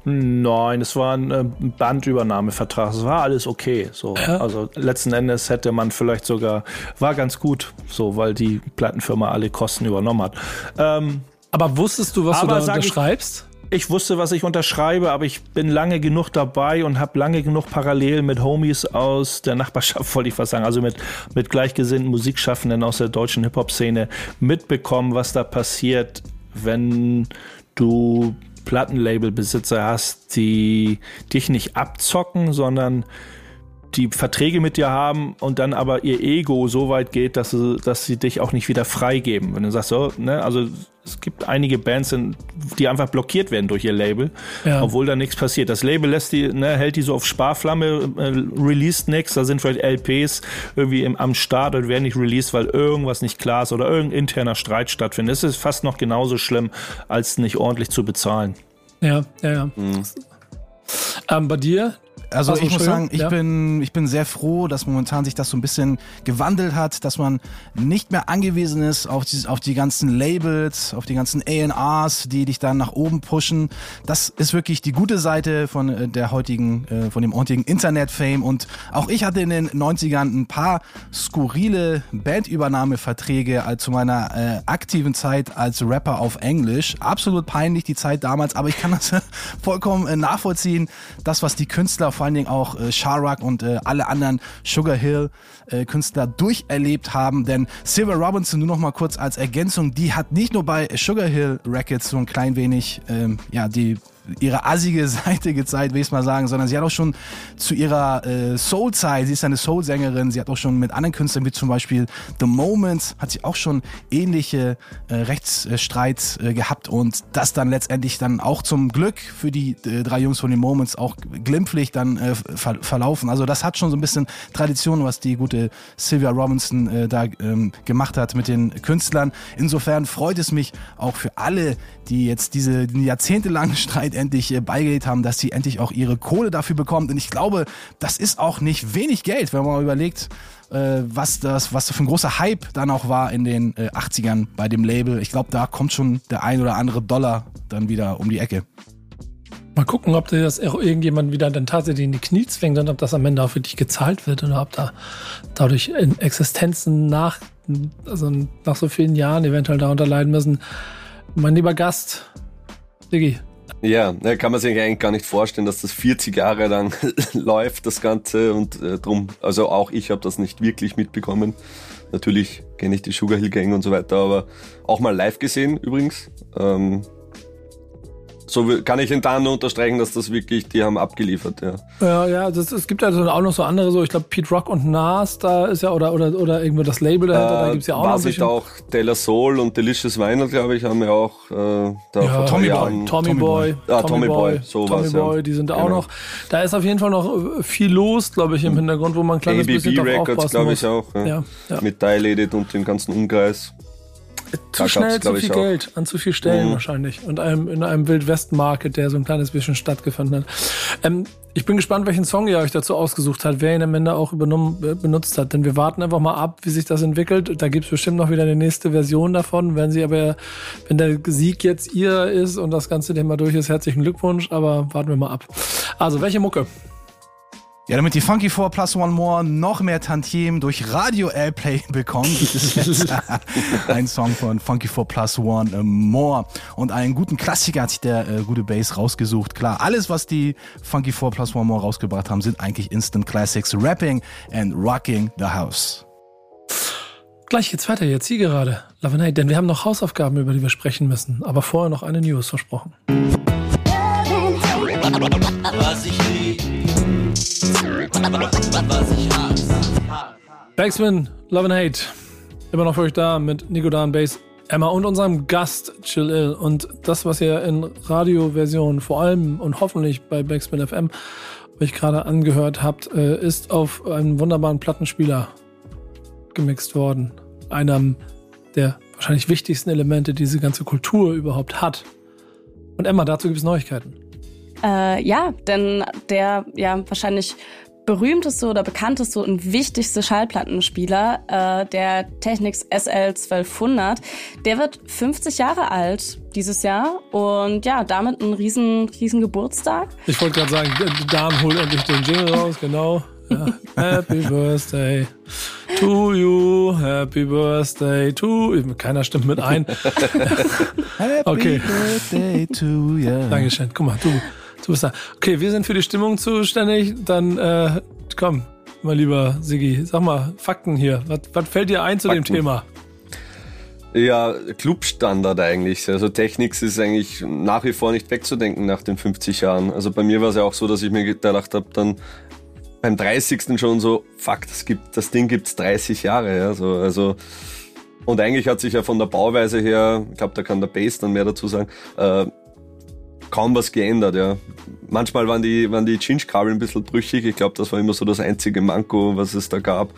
Nein, es war ein äh, Bandübernahmevertrag. Es war alles okay. So. Ja. Also letzten Endes hätte man vielleicht sogar, war ganz gut, so, weil die Plattenfirma alle Kosten übernommen hat. Ähm, aber wusstest du, was du da unterschreibst? Ich, ich wusste, was ich unterschreibe, aber ich bin lange genug dabei und habe lange genug parallel mit Homies aus der Nachbarschaft, wollte ich fast sagen, also mit, mit gleichgesinnten Musikschaffenden aus der deutschen Hip-Hop-Szene mitbekommen, was da passiert, wenn du Plattenlabelbesitzer hast, die dich nicht abzocken, sondern die Verträge mit dir haben und dann aber ihr Ego so weit geht, dass sie, dass sie dich auch nicht wieder freigeben. Wenn du sagst, so, ne, also es gibt einige Bands, die einfach blockiert werden durch ihr Label, ja. obwohl da nichts passiert. Das Label lässt die, ne, hält die so auf Sparflamme, äh, released nichts, da sind vielleicht LPs irgendwie im, am Start und werden nicht released, weil irgendwas nicht klar ist oder irgendein interner Streit stattfindet. Das ist fast noch genauso schlimm, als nicht ordentlich zu bezahlen. Ja, ja, ja. Mhm. Ähm, bei dir, Also, Also, ich muss sagen, ich ja. bin ich bin sehr froh, dass momentan sich das so ein bisschen gewandelt hat, dass man nicht mehr angewiesen ist auf die, auf die ganzen Labels, auf die ganzen A&Rs, die dich dann nach oben pushen. Das ist wirklich die gute Seite von äh, der heutigen äh, von dem heutigen Internet-Fame und auch ich hatte in den 90ern ein paar skurrile Bandübernahmeverträge als zu meiner äh, aktiven Zeit als Rapper auf Englisch. Absolut peinlich die Zeit damals, aber ich kann das vollkommen äh, nachvollziehen. Das, was die Künstler, vor allen Dingen auch äh, Sharak und äh, alle anderen Sugar Hill äh, Künstler durcherlebt haben. Denn Silver Robinson, nur noch mal kurz als Ergänzung, die hat nicht nur bei Sugar Hill Records so ein klein wenig, ähm, ja, die ihre assige Seite gezeigt, will ich mal sagen, sondern sie hat auch schon zu ihrer äh, Soul-Zeit, sie ist eine Soul-Sängerin, sie hat auch schon mit anderen Künstlern wie zum Beispiel The Moments, hat sie auch schon ähnliche äh, Rechtsstreits äh, gehabt und das dann letztendlich dann auch zum Glück für die äh, drei Jungs von den Moments auch glimpflich dann äh, ver verlaufen. Also das hat schon so ein bisschen Tradition, was die gute Sylvia Robinson äh, da ähm, gemacht hat mit den Künstlern. Insofern freut es mich auch für alle, die jetzt diese jahrzehntelangen Streit endlich äh, beigelegt haben, dass sie endlich auch ihre Kohle dafür bekommt. Und ich glaube, das ist auch nicht wenig Geld, wenn man mal überlegt, äh, was das, was für ein großer Hype dann auch war in den äh, 80ern bei dem Label. Ich glaube, da kommt schon der ein oder andere Dollar dann wieder um die Ecke. Mal gucken, ob dir das irgendjemand wieder dann tatsächlich in die Knie zwingt und ob das am Ende auch für dich gezahlt wird oder ob da dadurch in Existenzen nach, also nach so vielen Jahren eventuell darunter leiden müssen. Mein lieber Gast, Diggi, Ja, kann man sich eigentlich gar nicht vorstellen, dass das 40 Jahre lang läuft, das Ganze. Und äh, drum, also auch ich habe das nicht wirklich mitbekommen. Natürlich kenne ich die Sugar Hill Gang und so weiter, aber auch mal live gesehen übrigens. Ähm, so kann ich den nur unterstreichen, dass das wirklich, die haben abgeliefert, ja. Ja, ja, das, es gibt ja so auch noch so andere, so ich glaube Pete Rock und Nas, da ist ja, oder, oder, oder irgendwo das Label dahinter, da gibt's ja auch noch was ich bisschen. auch Taylor Soul und Delicious Vinyl, glaube ich, haben ja auch äh, da Ja, vor Tommy Boy, Jahren- Tommy Boy, Ah, Tommy Boy, so Tommy war's, ja. Boy, die sind da auch Genau. noch. Da ist auf jeden Fall noch äh, viel los, glaube ich, im Hintergrund, wo man ein kleines bisschen ABB drauf Records, glaube ich auch. Ja. Ja, ja. Mit Dilated und dem ganzen Umkreis. Zu Da schnell, zu viel. Geld an zu viel Stellen Mhm. wahrscheinlich. Und einem, in einem Wildwest-Market, der so ein kleines bisschen stattgefunden hat. Ähm, ich bin gespannt, welchen Song ihr euch dazu ausgesucht habt, wer ihn am Ende auch übernommen, äh, benutzt hat. Denn wir warten einfach mal ab, wie sich das entwickelt. Da gibt's bestimmt noch wieder eine nächste Version davon. Wenn sie aber, wenn der Sieg jetzt ihr ist und das ganze Thema durch ist, herzlichen Glückwunsch. Aber warten wir mal ab. Also, welche Mucke? Ja, damit die Funky 4 Plus One More noch mehr Tantiem durch Radio Airplay bekommen, gibt es jetzt ein Song von Funky 4 Plus One More. Und einen guten Klassiker hat sich der äh, gute Bass rausgesucht. Klar, alles, was die Funky 4 Plus One More rausgebracht haben, sind eigentlich Instant Classics. Rapping and Rocking the House. Gleich geht's weiter, jetzt hier gerade. Love and Hate, denn wir haben noch Hausaufgaben, über die wir sprechen müssen. Aber vorher noch eine News versprochen. Was ich Backspin, Love and Hate. Immer noch für euch da mit Nico Dan Bass, Emma und unserem Gast Chill Ill. Und das, was ihr in Radioversion vor allem und hoffentlich bei Backspin FM euch gerade angehört habt, äh, ist auf einem wunderbaren Plattenspieler gemixt worden. Einem der wahrscheinlich wichtigsten Elemente, die diese ganze Kultur überhaupt hat. Und Emma, dazu gibt es Neuigkeiten. Äh, ja, denn der ja wahrscheinlich berühmteste oder bekannteste und wichtigste Schallplattenspieler, äh, der Technics SL 1200, der wird 50 Jahre alt dieses Jahr und ja, damit ein riesen, riesen Geburtstag. Ich wollte gerade sagen, Dan holt endlich den Jingle raus, genau. Ja. Happy Birthday to you, Happy Birthday to you. Keiner stimmt mit ein. Happy Okay. Birthday to you. Dankeschön. Guck mal, du, da. Okay, wir sind für die Stimmung zuständig. Dann äh, komm, mal lieber Sigi, sag mal Fakten hier. Was, was fällt dir ein zu dem Fakten. Thema? Ja, Clubstandard eigentlich. Also Technics ist eigentlich nach wie vor nicht wegzudenken nach den 50 Jahren. Also bei mir war es ja auch so, dass ich mir gedacht habe, dann beim 30. schon so, fuck, das, gibt, das Ding gibt's 30 Jahre. Ja, so, also, und eigentlich hat sich ja von der Bauweise her, ich glaube, da kann der Bass dann mehr dazu sagen, äh, kaum was geändert. Ja. Manchmal waren die, waren die Chinch-Kabel ein bisschen brüchig. Ich glaube, das war immer so das einzige Manko, was es da gab.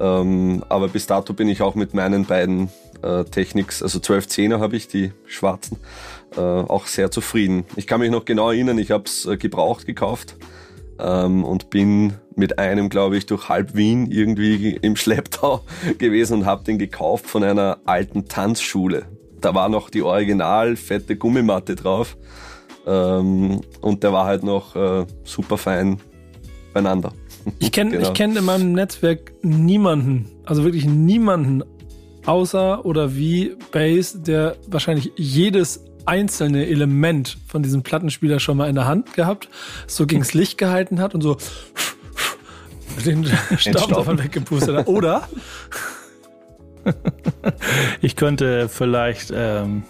Ähm, aber bis dato bin ich auch mit meinen beiden äh, Technics, also 1210er habe ich, die schwarzen, äh, auch sehr zufrieden. Ich kann mich noch genau erinnern, ich habe es äh, gebraucht gekauft ähm, und bin mit einem, glaube ich, durch halb Wien irgendwie im Schlepptau gewesen und habe den gekauft von einer alten Tanzschule. Da war noch die original fette Gummimatte drauf ähm, und der war halt noch äh, super fein beieinander. Ich kenne Genau. ich kenn in meinem Netzwerk niemanden, also wirklich niemanden, außer oder wie Bass, der wahrscheinlich jedes einzelne Element von diesem Plattenspieler schon mal in der Hand gehabt, so gegens Licht gehalten hat und so den Staub davon weggepustet hat. Oder? Ich könnte vielleicht ähm,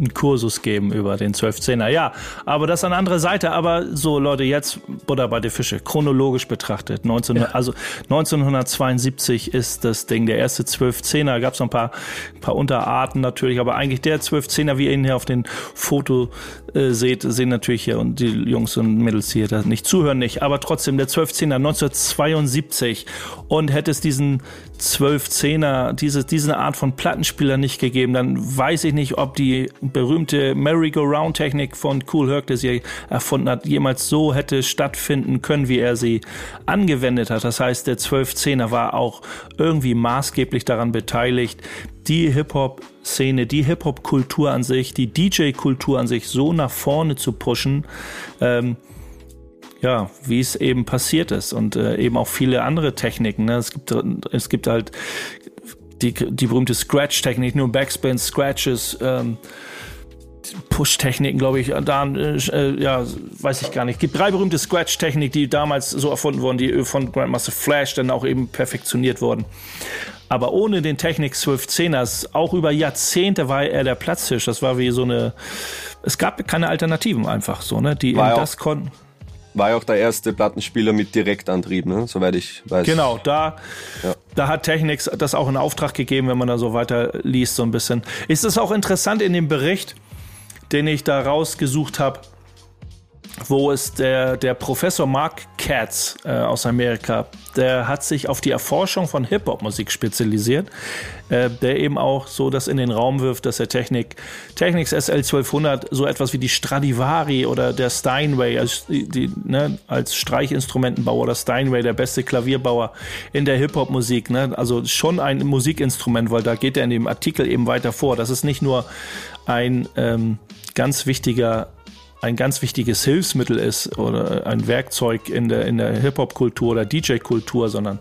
einen Kursus geben über den 1210er. Ja, aber das ist eine andere Seite. Aber so, Leute, jetzt Butter bei die Fische. Chronologisch betrachtet. 19, Also 1972 ist das Ding. Der erste 1210er. Gab es noch ein paar, paar Unterarten natürlich. Aber eigentlich der 1210er, wie ihr ihn hier auf dem Foto äh, seht, sehen natürlich hier und die Jungs und Mädels hier da nicht zuhören nicht. Aber trotzdem der 1210er 1972. Und hätte es diesen 1210er, diese, diese Art von Plattenspieler nicht gegeben, dann weiß ich nicht, ob die berühmte Merry-Go-Round-Technik von Cool Herc, die sie erfunden hat, jemals so hätte stattfinden können, wie er sie angewendet hat. Das heißt, der 1210er war auch irgendwie maßgeblich daran beteiligt, die Hip-Hop-Szene, die Hip-Hop-Kultur an sich, die DJ-Kultur an sich so nach vorne zu pushen, ähm, ja, wie es eben passiert ist und äh, eben auch viele andere Techniken. Ne? Es gibt es gibt halt die, die berühmte Scratch-Technik, nur Backspin, Scratches, ähm, Push-Techniken, glaube ich, da, äh, ja, weiß ich gar nicht. Es gibt drei berühmte Scratch-Techniken, die damals so erfunden wurden, die von Grandmaster Flash dann auch eben perfektioniert wurden. Aber ohne den Technik 1210ers, auch über Jahrzehnte war er der Platzhirsch. Das war wie so eine, es gab keine Alternativen einfach so, ne, die das konnten. War ja auch der erste Plattenspieler mit Direktantrieb, ne? soweit ich weiß. Genau, da, Ja. da hat Technics das auch in Auftrag gegeben, wenn man da so weiter liest, so ein bisschen. Ist es auch interessant in dem Bericht, den ich da rausgesucht habe, wo es der, der Professor Mark Katz äh, aus Amerika, der hat sich auf die Erforschung von Hip-Hop-Musik spezialisiert, äh, der eben auch so das in den Raum wirft, dass der Technik, Technics SL1200 so etwas wie die Stradivari oder der Steinway als, die, ne, als Streichinstrumentenbauer oder Steinway, der beste Klavierbauer in der Hip-Hop-Musik, ne? also schon ein Musikinstrument, weil da geht er in dem Artikel eben weiter vor. Das ist nicht nur ein ähm, ganz wichtiger ein ganz wichtiges Hilfsmittel ist oder ein Werkzeug in der, in der Hip-Hop-Kultur oder DJ-Kultur, sondern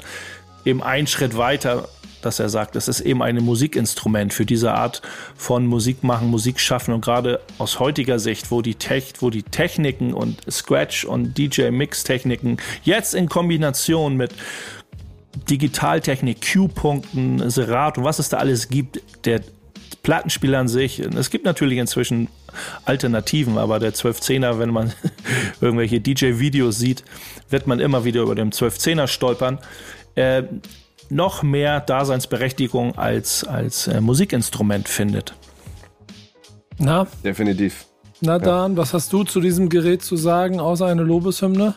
eben einen Schritt weiter, dass er sagt, es ist eben ein Musikinstrument für diese Art von Musik machen, Musik schaffen und gerade aus heutiger Sicht, wo die, Tech, wo die Techniken und Scratch und DJ-Mix-Techniken jetzt in Kombination mit Digitaltechnik, Q-Punkten, Serato, was es da alles gibt, der Plattenspieler an sich. Es gibt natürlich inzwischen Alternativen, aber der 1210er, wenn man irgendwelche DJ-Videos sieht, wird man immer wieder über den 1210er stolpern. Äh, noch mehr Daseinsberechtigung als, als äh, Musikinstrument findet. Na, Definitiv. na Dan, was hast du zu diesem Gerät zu sagen, außer eine Lobeshymne?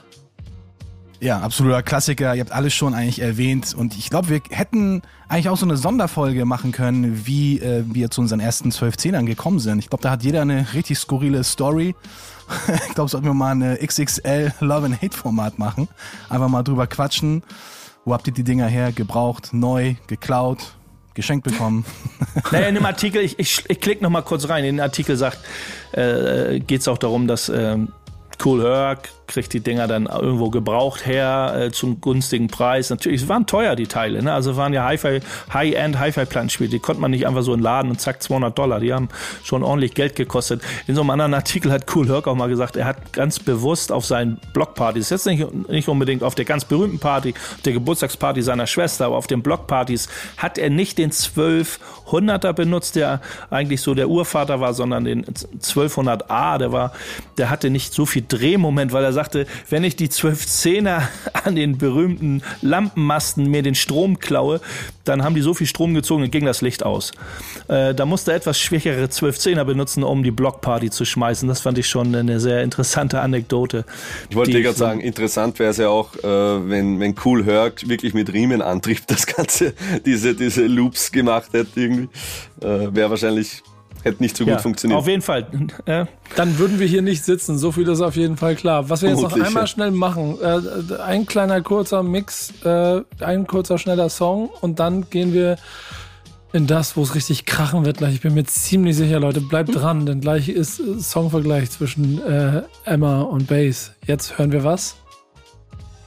Ja, absoluter Klassiker. Ihr habt alles schon eigentlich erwähnt. Und ich glaube, wir hätten eigentlich auch so eine Sonderfolge machen können, wie äh, wir zu unseren ersten 12-10ern gekommen sind. Ich glaube, da hat jeder eine richtig skurrile Story. ich glaube, sollten wir mal eine XXL Love and Hate Format machen. Einfach mal drüber quatschen. Wo habt ihr die Dinger her? Gebraucht, neu, geklaut, geschenkt bekommen? Naja, in dem Artikel, ich, ich, ich klicke noch mal kurz rein. In dem Artikel sagt, äh, geht es auch darum, dass ähm, Cool Herc kriegt die Dinger dann irgendwo gebraucht her äh, zum günstigen Preis. Natürlich, es waren teuer die Teile, ne? Also waren ja High-End Hi-Fi-Plattenspiele. Die konnte man nicht einfach so in den Laden und zack 200 Dollar. Die haben schon ordentlich Geld gekostet. In so einem anderen Artikel hat Cool Herc auch mal gesagt, er hat ganz bewusst auf seinen Blockpartys, jetzt nicht, nicht unbedingt auf der ganz berühmten Party, der Geburtstagsparty seiner Schwester, aber auf den Blockpartys hat er nicht den 1200er benutzt, der eigentlich so der Urvater war, sondern den 1200A, der war, der hatte nicht so viel Drehmoment, weil er sagte, wenn ich die 1210er an den berühmten Lampenmasten mir den Strom klaue, dann haben die so viel Strom gezogen, dann ging das Licht aus. Äh, da musste er etwas schwächere 1210er benutzen, um die Blockparty zu schmeißen. Das fand ich schon eine sehr interessante Anekdote. Ich wollte dir gerade sagen, interessant wäre es ja auch, äh, wenn, wenn Cool Herc wirklich mit Riemenantrieb das Ganze, diese, diese Loops gemacht hätte irgendwie. Äh, wäre wahrscheinlich Hätte nicht so gut Ja, funktioniert. Auf jeden Fall. Äh, Dann würden wir hier nicht sitzen. So viel ist auf jeden Fall klar. Was wir jetzt noch einmal ja. schnell machen, äh, ein kleiner kurzer Mix, äh, ein kurzer schneller Song und dann gehen wir in das, wo es richtig krachen wird gleich. Ich bin mir ziemlich sicher, Leute, bleibt dran, denn gleich ist äh, Songvergleich zwischen äh, Emma und Bass. Jetzt hören wir was?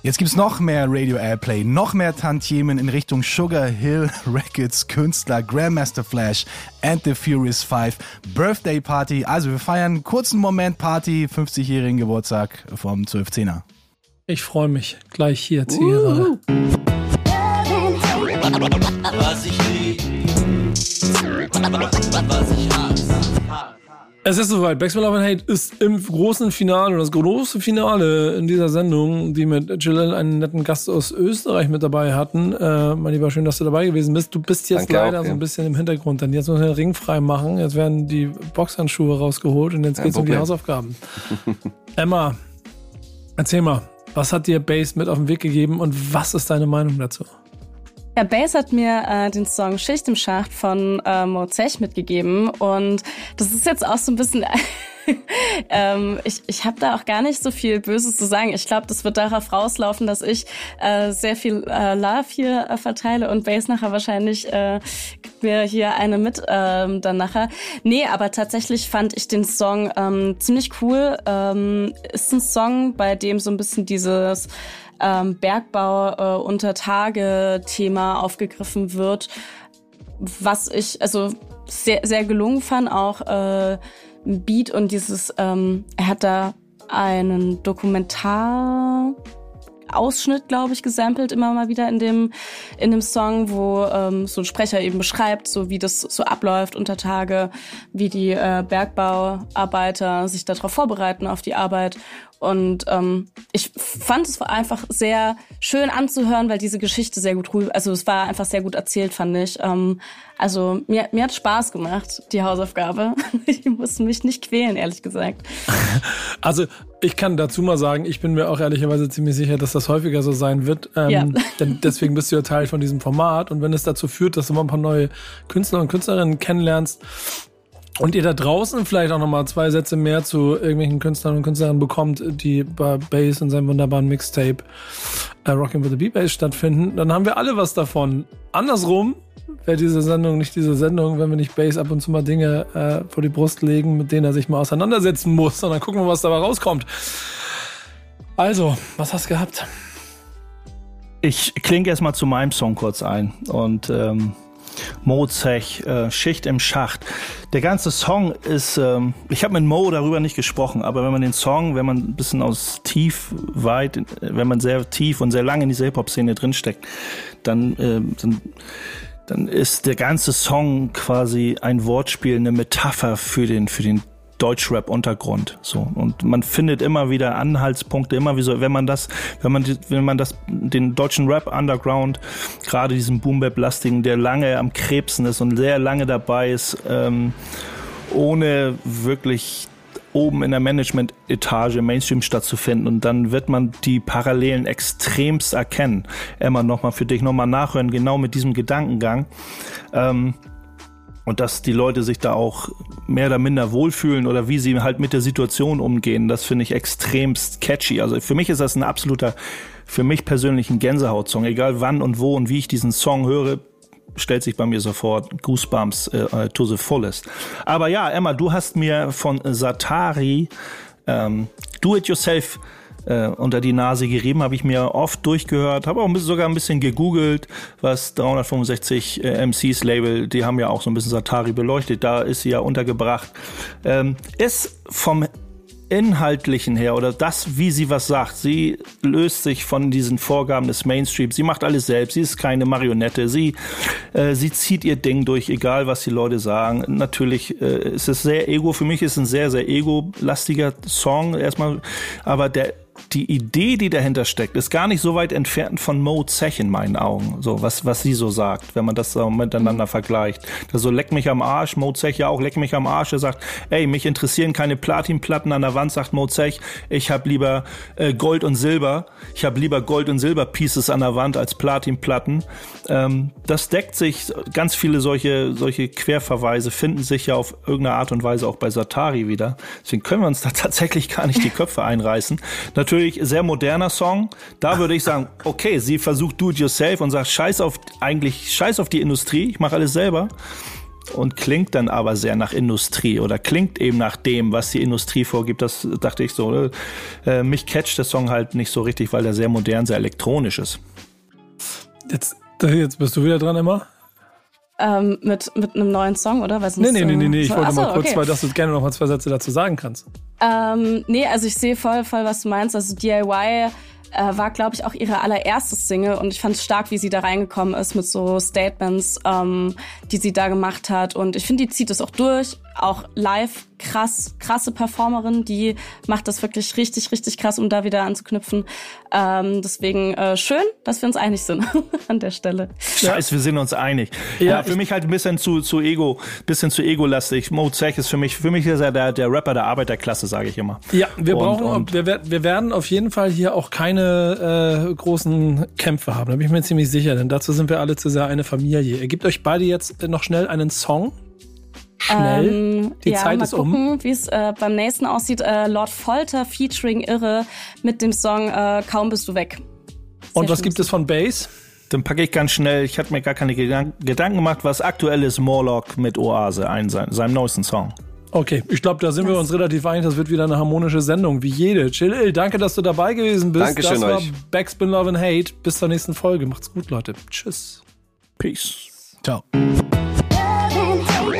Jetzt gibt's noch mehr Radio Airplay, noch mehr Tantiemen in Richtung Sugar Hill Records, Künstler, Grandmaster Flash and the Furious Five, Birthday Party. Also wir feiern einen kurzen Moment Party, 50-jährigen Geburtstag vom 1210er. Ich freue mich. Gleich hier, Zigarre. Was ich lieb, was ich hasse. Es ist soweit. Backspin Love and Hate ist im großen Finale, das große Finale in dieser Sendung, die mit Jill einen netten Gast aus Österreich mit dabei hatten. Äh, mein Lieber, schön, dass du dabei gewesen bist. Du bist jetzt Danke leider auch, so ja. ein bisschen im Hintergrund, denn jetzt müssen wir den Ring frei machen. Jetzt werden die Boxhandschuhe rausgeholt und jetzt Kein geht's um die. Hausaufgaben. Emma, erzähl mal, was hat dir Bass mit auf den Weg gegeben und was ist deine Meinung dazu? Ja, Bass hat mir äh, den Song Schicht im Schacht von äh, Mo Zech mitgegeben und das ist jetzt auch so ein bisschen... ähm, ich ich habe da auch gar nicht so viel Böses zu sagen. Ich glaube, das wird darauf rauslaufen, dass ich äh, sehr viel äh, Love hier äh, verteile und Bass nachher wahrscheinlich äh, gibt mir hier eine mit ähm, dann nachher. Nee, aber tatsächlich fand ich den Song ähm, ziemlich cool. Ähm, ist ein Song, bei dem so ein bisschen dieses ähm, Bergbau äh, unter Tage Thema aufgegriffen wird, was ich also sehr sehr gelungen fand auch äh, Beat und dieses ähm, er hat da einen Dokumentar Ausschnitt, glaube ich, gesampelt immer mal wieder in dem in dem Song, wo ähm, so ein Sprecher eben beschreibt, so wie das so abläuft unter Tage, wie die äh, Bergbauarbeiter sich darauf vorbereiten auf die Arbeit. Und ähm, ich fand es einfach sehr schön anzuhören, weil diese Geschichte sehr gut rüber, also es war einfach sehr gut erzählt, fand ich. Ähm, also mir, mir hat Spaß gemacht, die Hausaufgabe. Ich musste mich nicht quälen, ehrlich gesagt. Also ich kann dazu mal sagen, ich bin mir auch ehrlicherweise ziemlich sicher, dass das häufiger so sein wird. Ähm, Ja. Denn deswegen bist du ja Teil von diesem Format. Und wenn es dazu führt, dass du mal ein paar neue Künstler und Künstlerinnen kennenlernst und ihr da draußen vielleicht auch nochmal zwei Sätze mehr zu irgendwelchen Künstlern und Künstlerinnen bekommt, die bei Bass und seinem wunderbaren Mixtape äh, Rockin' with the Beat Bass stattfinden, dann haben wir alle was davon. Andersrum wäre diese Sendung nicht diese Sendung, wenn wir nicht Bass ab und zu mal Dinge äh, vor die Brust legen, mit denen er sich mal auseinandersetzen muss, sondern gucken wir, was dabei rauskommt. Also, was hast du gehabt? Ich klinge erstmal zu meinem Song kurz ein und ähm, Mozech, äh, Schicht im Schacht. Der ganze Song ist, ähm, ich habe mit Mo darüber nicht gesprochen, aber wenn man den Song, wenn man ein bisschen aus tief weit, wenn man sehr tief und sehr lange in dieser Hip-Hop-Szene drinsteckt, dann, äh, dann, dann ist der ganze Song quasi ein Wortspiel, eine Metapher für den, für den Deutschrap-Untergrund. So. Und man findet immer wieder Anhaltspunkte, immer wieder, wenn man das, wenn man, wenn man das, den deutschen Rap-Underground, gerade diesen Boom-Bap-lastigen, der lange am Krebsen ist und sehr lange dabei ist, ähm, ohne wirklich oben in der Management-Etage Mainstream stattzufinden und dann wird man die Parallelen extremst erkennen. Emma, nochmal für dich nochmal nachhören, genau mit diesem Gedankengang. Ähm, und dass die Leute sich da auch mehr oder minder wohlfühlen oder wie sie halt mit der Situation umgehen, das finde ich extremst catchy. Also für mich ist das ein absoluter, für mich persönlich ein Gänsehaut-Song. Egal wann und wo und wie ich diesen Song höre, stellt sich bei mir sofort Goosebumps äh, äh, to the fullest. Aber ja, Emma, du hast mir von Satari ähm, Do It Yourself äh, unter die Nase gerieben, habe ich mir oft durchgehört, habe auch ein bisschen, sogar ein bisschen gegoogelt, was 365 äh, MCs Label, die haben ja auch so ein bisschen Satari beleuchtet, da ist sie ja untergebracht. Ähm, ist vom Inhaltlichen her oder das, wie sie was sagt, sie löst sich von diesen Vorgaben des Mainstreams. Sie macht alles selbst. Sie ist keine Marionette. Sie, äh, sie zieht ihr Ding durch, egal was die Leute sagen. Natürlich äh, ist es sehr ego. Für mich ist es ein sehr, sehr ego-lastiger Song erstmal. Aber der die Idee, die dahinter steckt, ist gar nicht so weit entfernt von Mo Zech in meinen Augen. So, was, was sie so sagt, wenn man das so miteinander vergleicht. Das so, leck mich am Arsch, Mo Zech ja auch, leck mich am Arsch. Er sagt, ey, mich interessieren keine Platinplatten an der Wand, sagt Mo Zech. Ich habe lieber äh, Gold und Silber. Ich habe lieber Gold und Silber Pieces an der Wand als Platinplatten. Ähm, das deckt sich, ganz viele solche, solche Querverweise finden sich ja auf irgendeine Art und Weise auch bei Satari wieder. Deswegen können wir uns da tatsächlich gar nicht die Köpfe einreißen. Natürlich sehr moderner Song. Da würde ich sagen, okay, sie versucht do it yourself und sagt, scheiß auf, eigentlich scheiß auf die Industrie, ich mache alles selber. Und klingt dann aber sehr nach Industrie oder klingt eben nach dem, was die Industrie vorgibt. Das dachte ich so. Äh, mich catcht der Song halt nicht so richtig, weil er sehr modern, sehr elektronisch ist. Jetzt, jetzt bist du wieder dran, Emma. Ähm, mit, mit einem neuen Song, oder? Was nee, nee, nee, nee, nee, ich wollte Achso, mal kurz, okay. weil dass du gerne noch mal zwei Sätze dazu sagen kannst. Ähm, nee, also ich sehe voll, voll, was du meinst. Also DIY äh, war, glaube ich, auch ihre allererste Single und ich fand es stark, wie sie da reingekommen ist mit so Statements, ähm, die sie da gemacht hat. Und ich finde, die zieht es auch durch. Auch live krass, krasse Performerin, die macht das wirklich richtig, richtig krass, um da wieder anzuknüpfen. Ähm, deswegen äh, schön, dass wir uns einig sind an der Stelle. Scheiße, wir sind uns einig. Ja, ja für mich halt ein bisschen zu, zu Ego, bisschen zu ego-lastig. Mo Zech ist für mich, für mich ist er der, der Rapper der Arbeiterklasse, sage ich immer. Ja, wir und, brauchen, und wir, wir werden auf jeden Fall hier auch keine äh, großen Kämpfe haben. Da bin ich mir ziemlich sicher, denn dazu sind wir alle zu sehr eine Familie. Ihr gebt euch beide jetzt noch schnell einen Song schnell. Ähm, Die ja, Zeit mal ist gucken, um. wie es äh, beim nächsten aussieht. Äh, Lord Folter featuring Irre mit dem Song äh, Kaum bist du weg. Sehr Und was gibt es von Bass? Dann packe ich ganz schnell, ich hatte mir gar keine Gedank Gedanken gemacht, was aktuell ist Morlock mit Oase, ein, sein, seinem neuesten Song. Okay, ich glaube, da sind das wir uns relativ einig. Das wird wieder eine harmonische Sendung, wie jede. Chill, danke, dass du dabei gewesen bist. Dankeschön das war euch. Backspin Love and Hate. Bis zur nächsten Folge. Macht's gut, Leute. Tschüss. Peace. Ciao.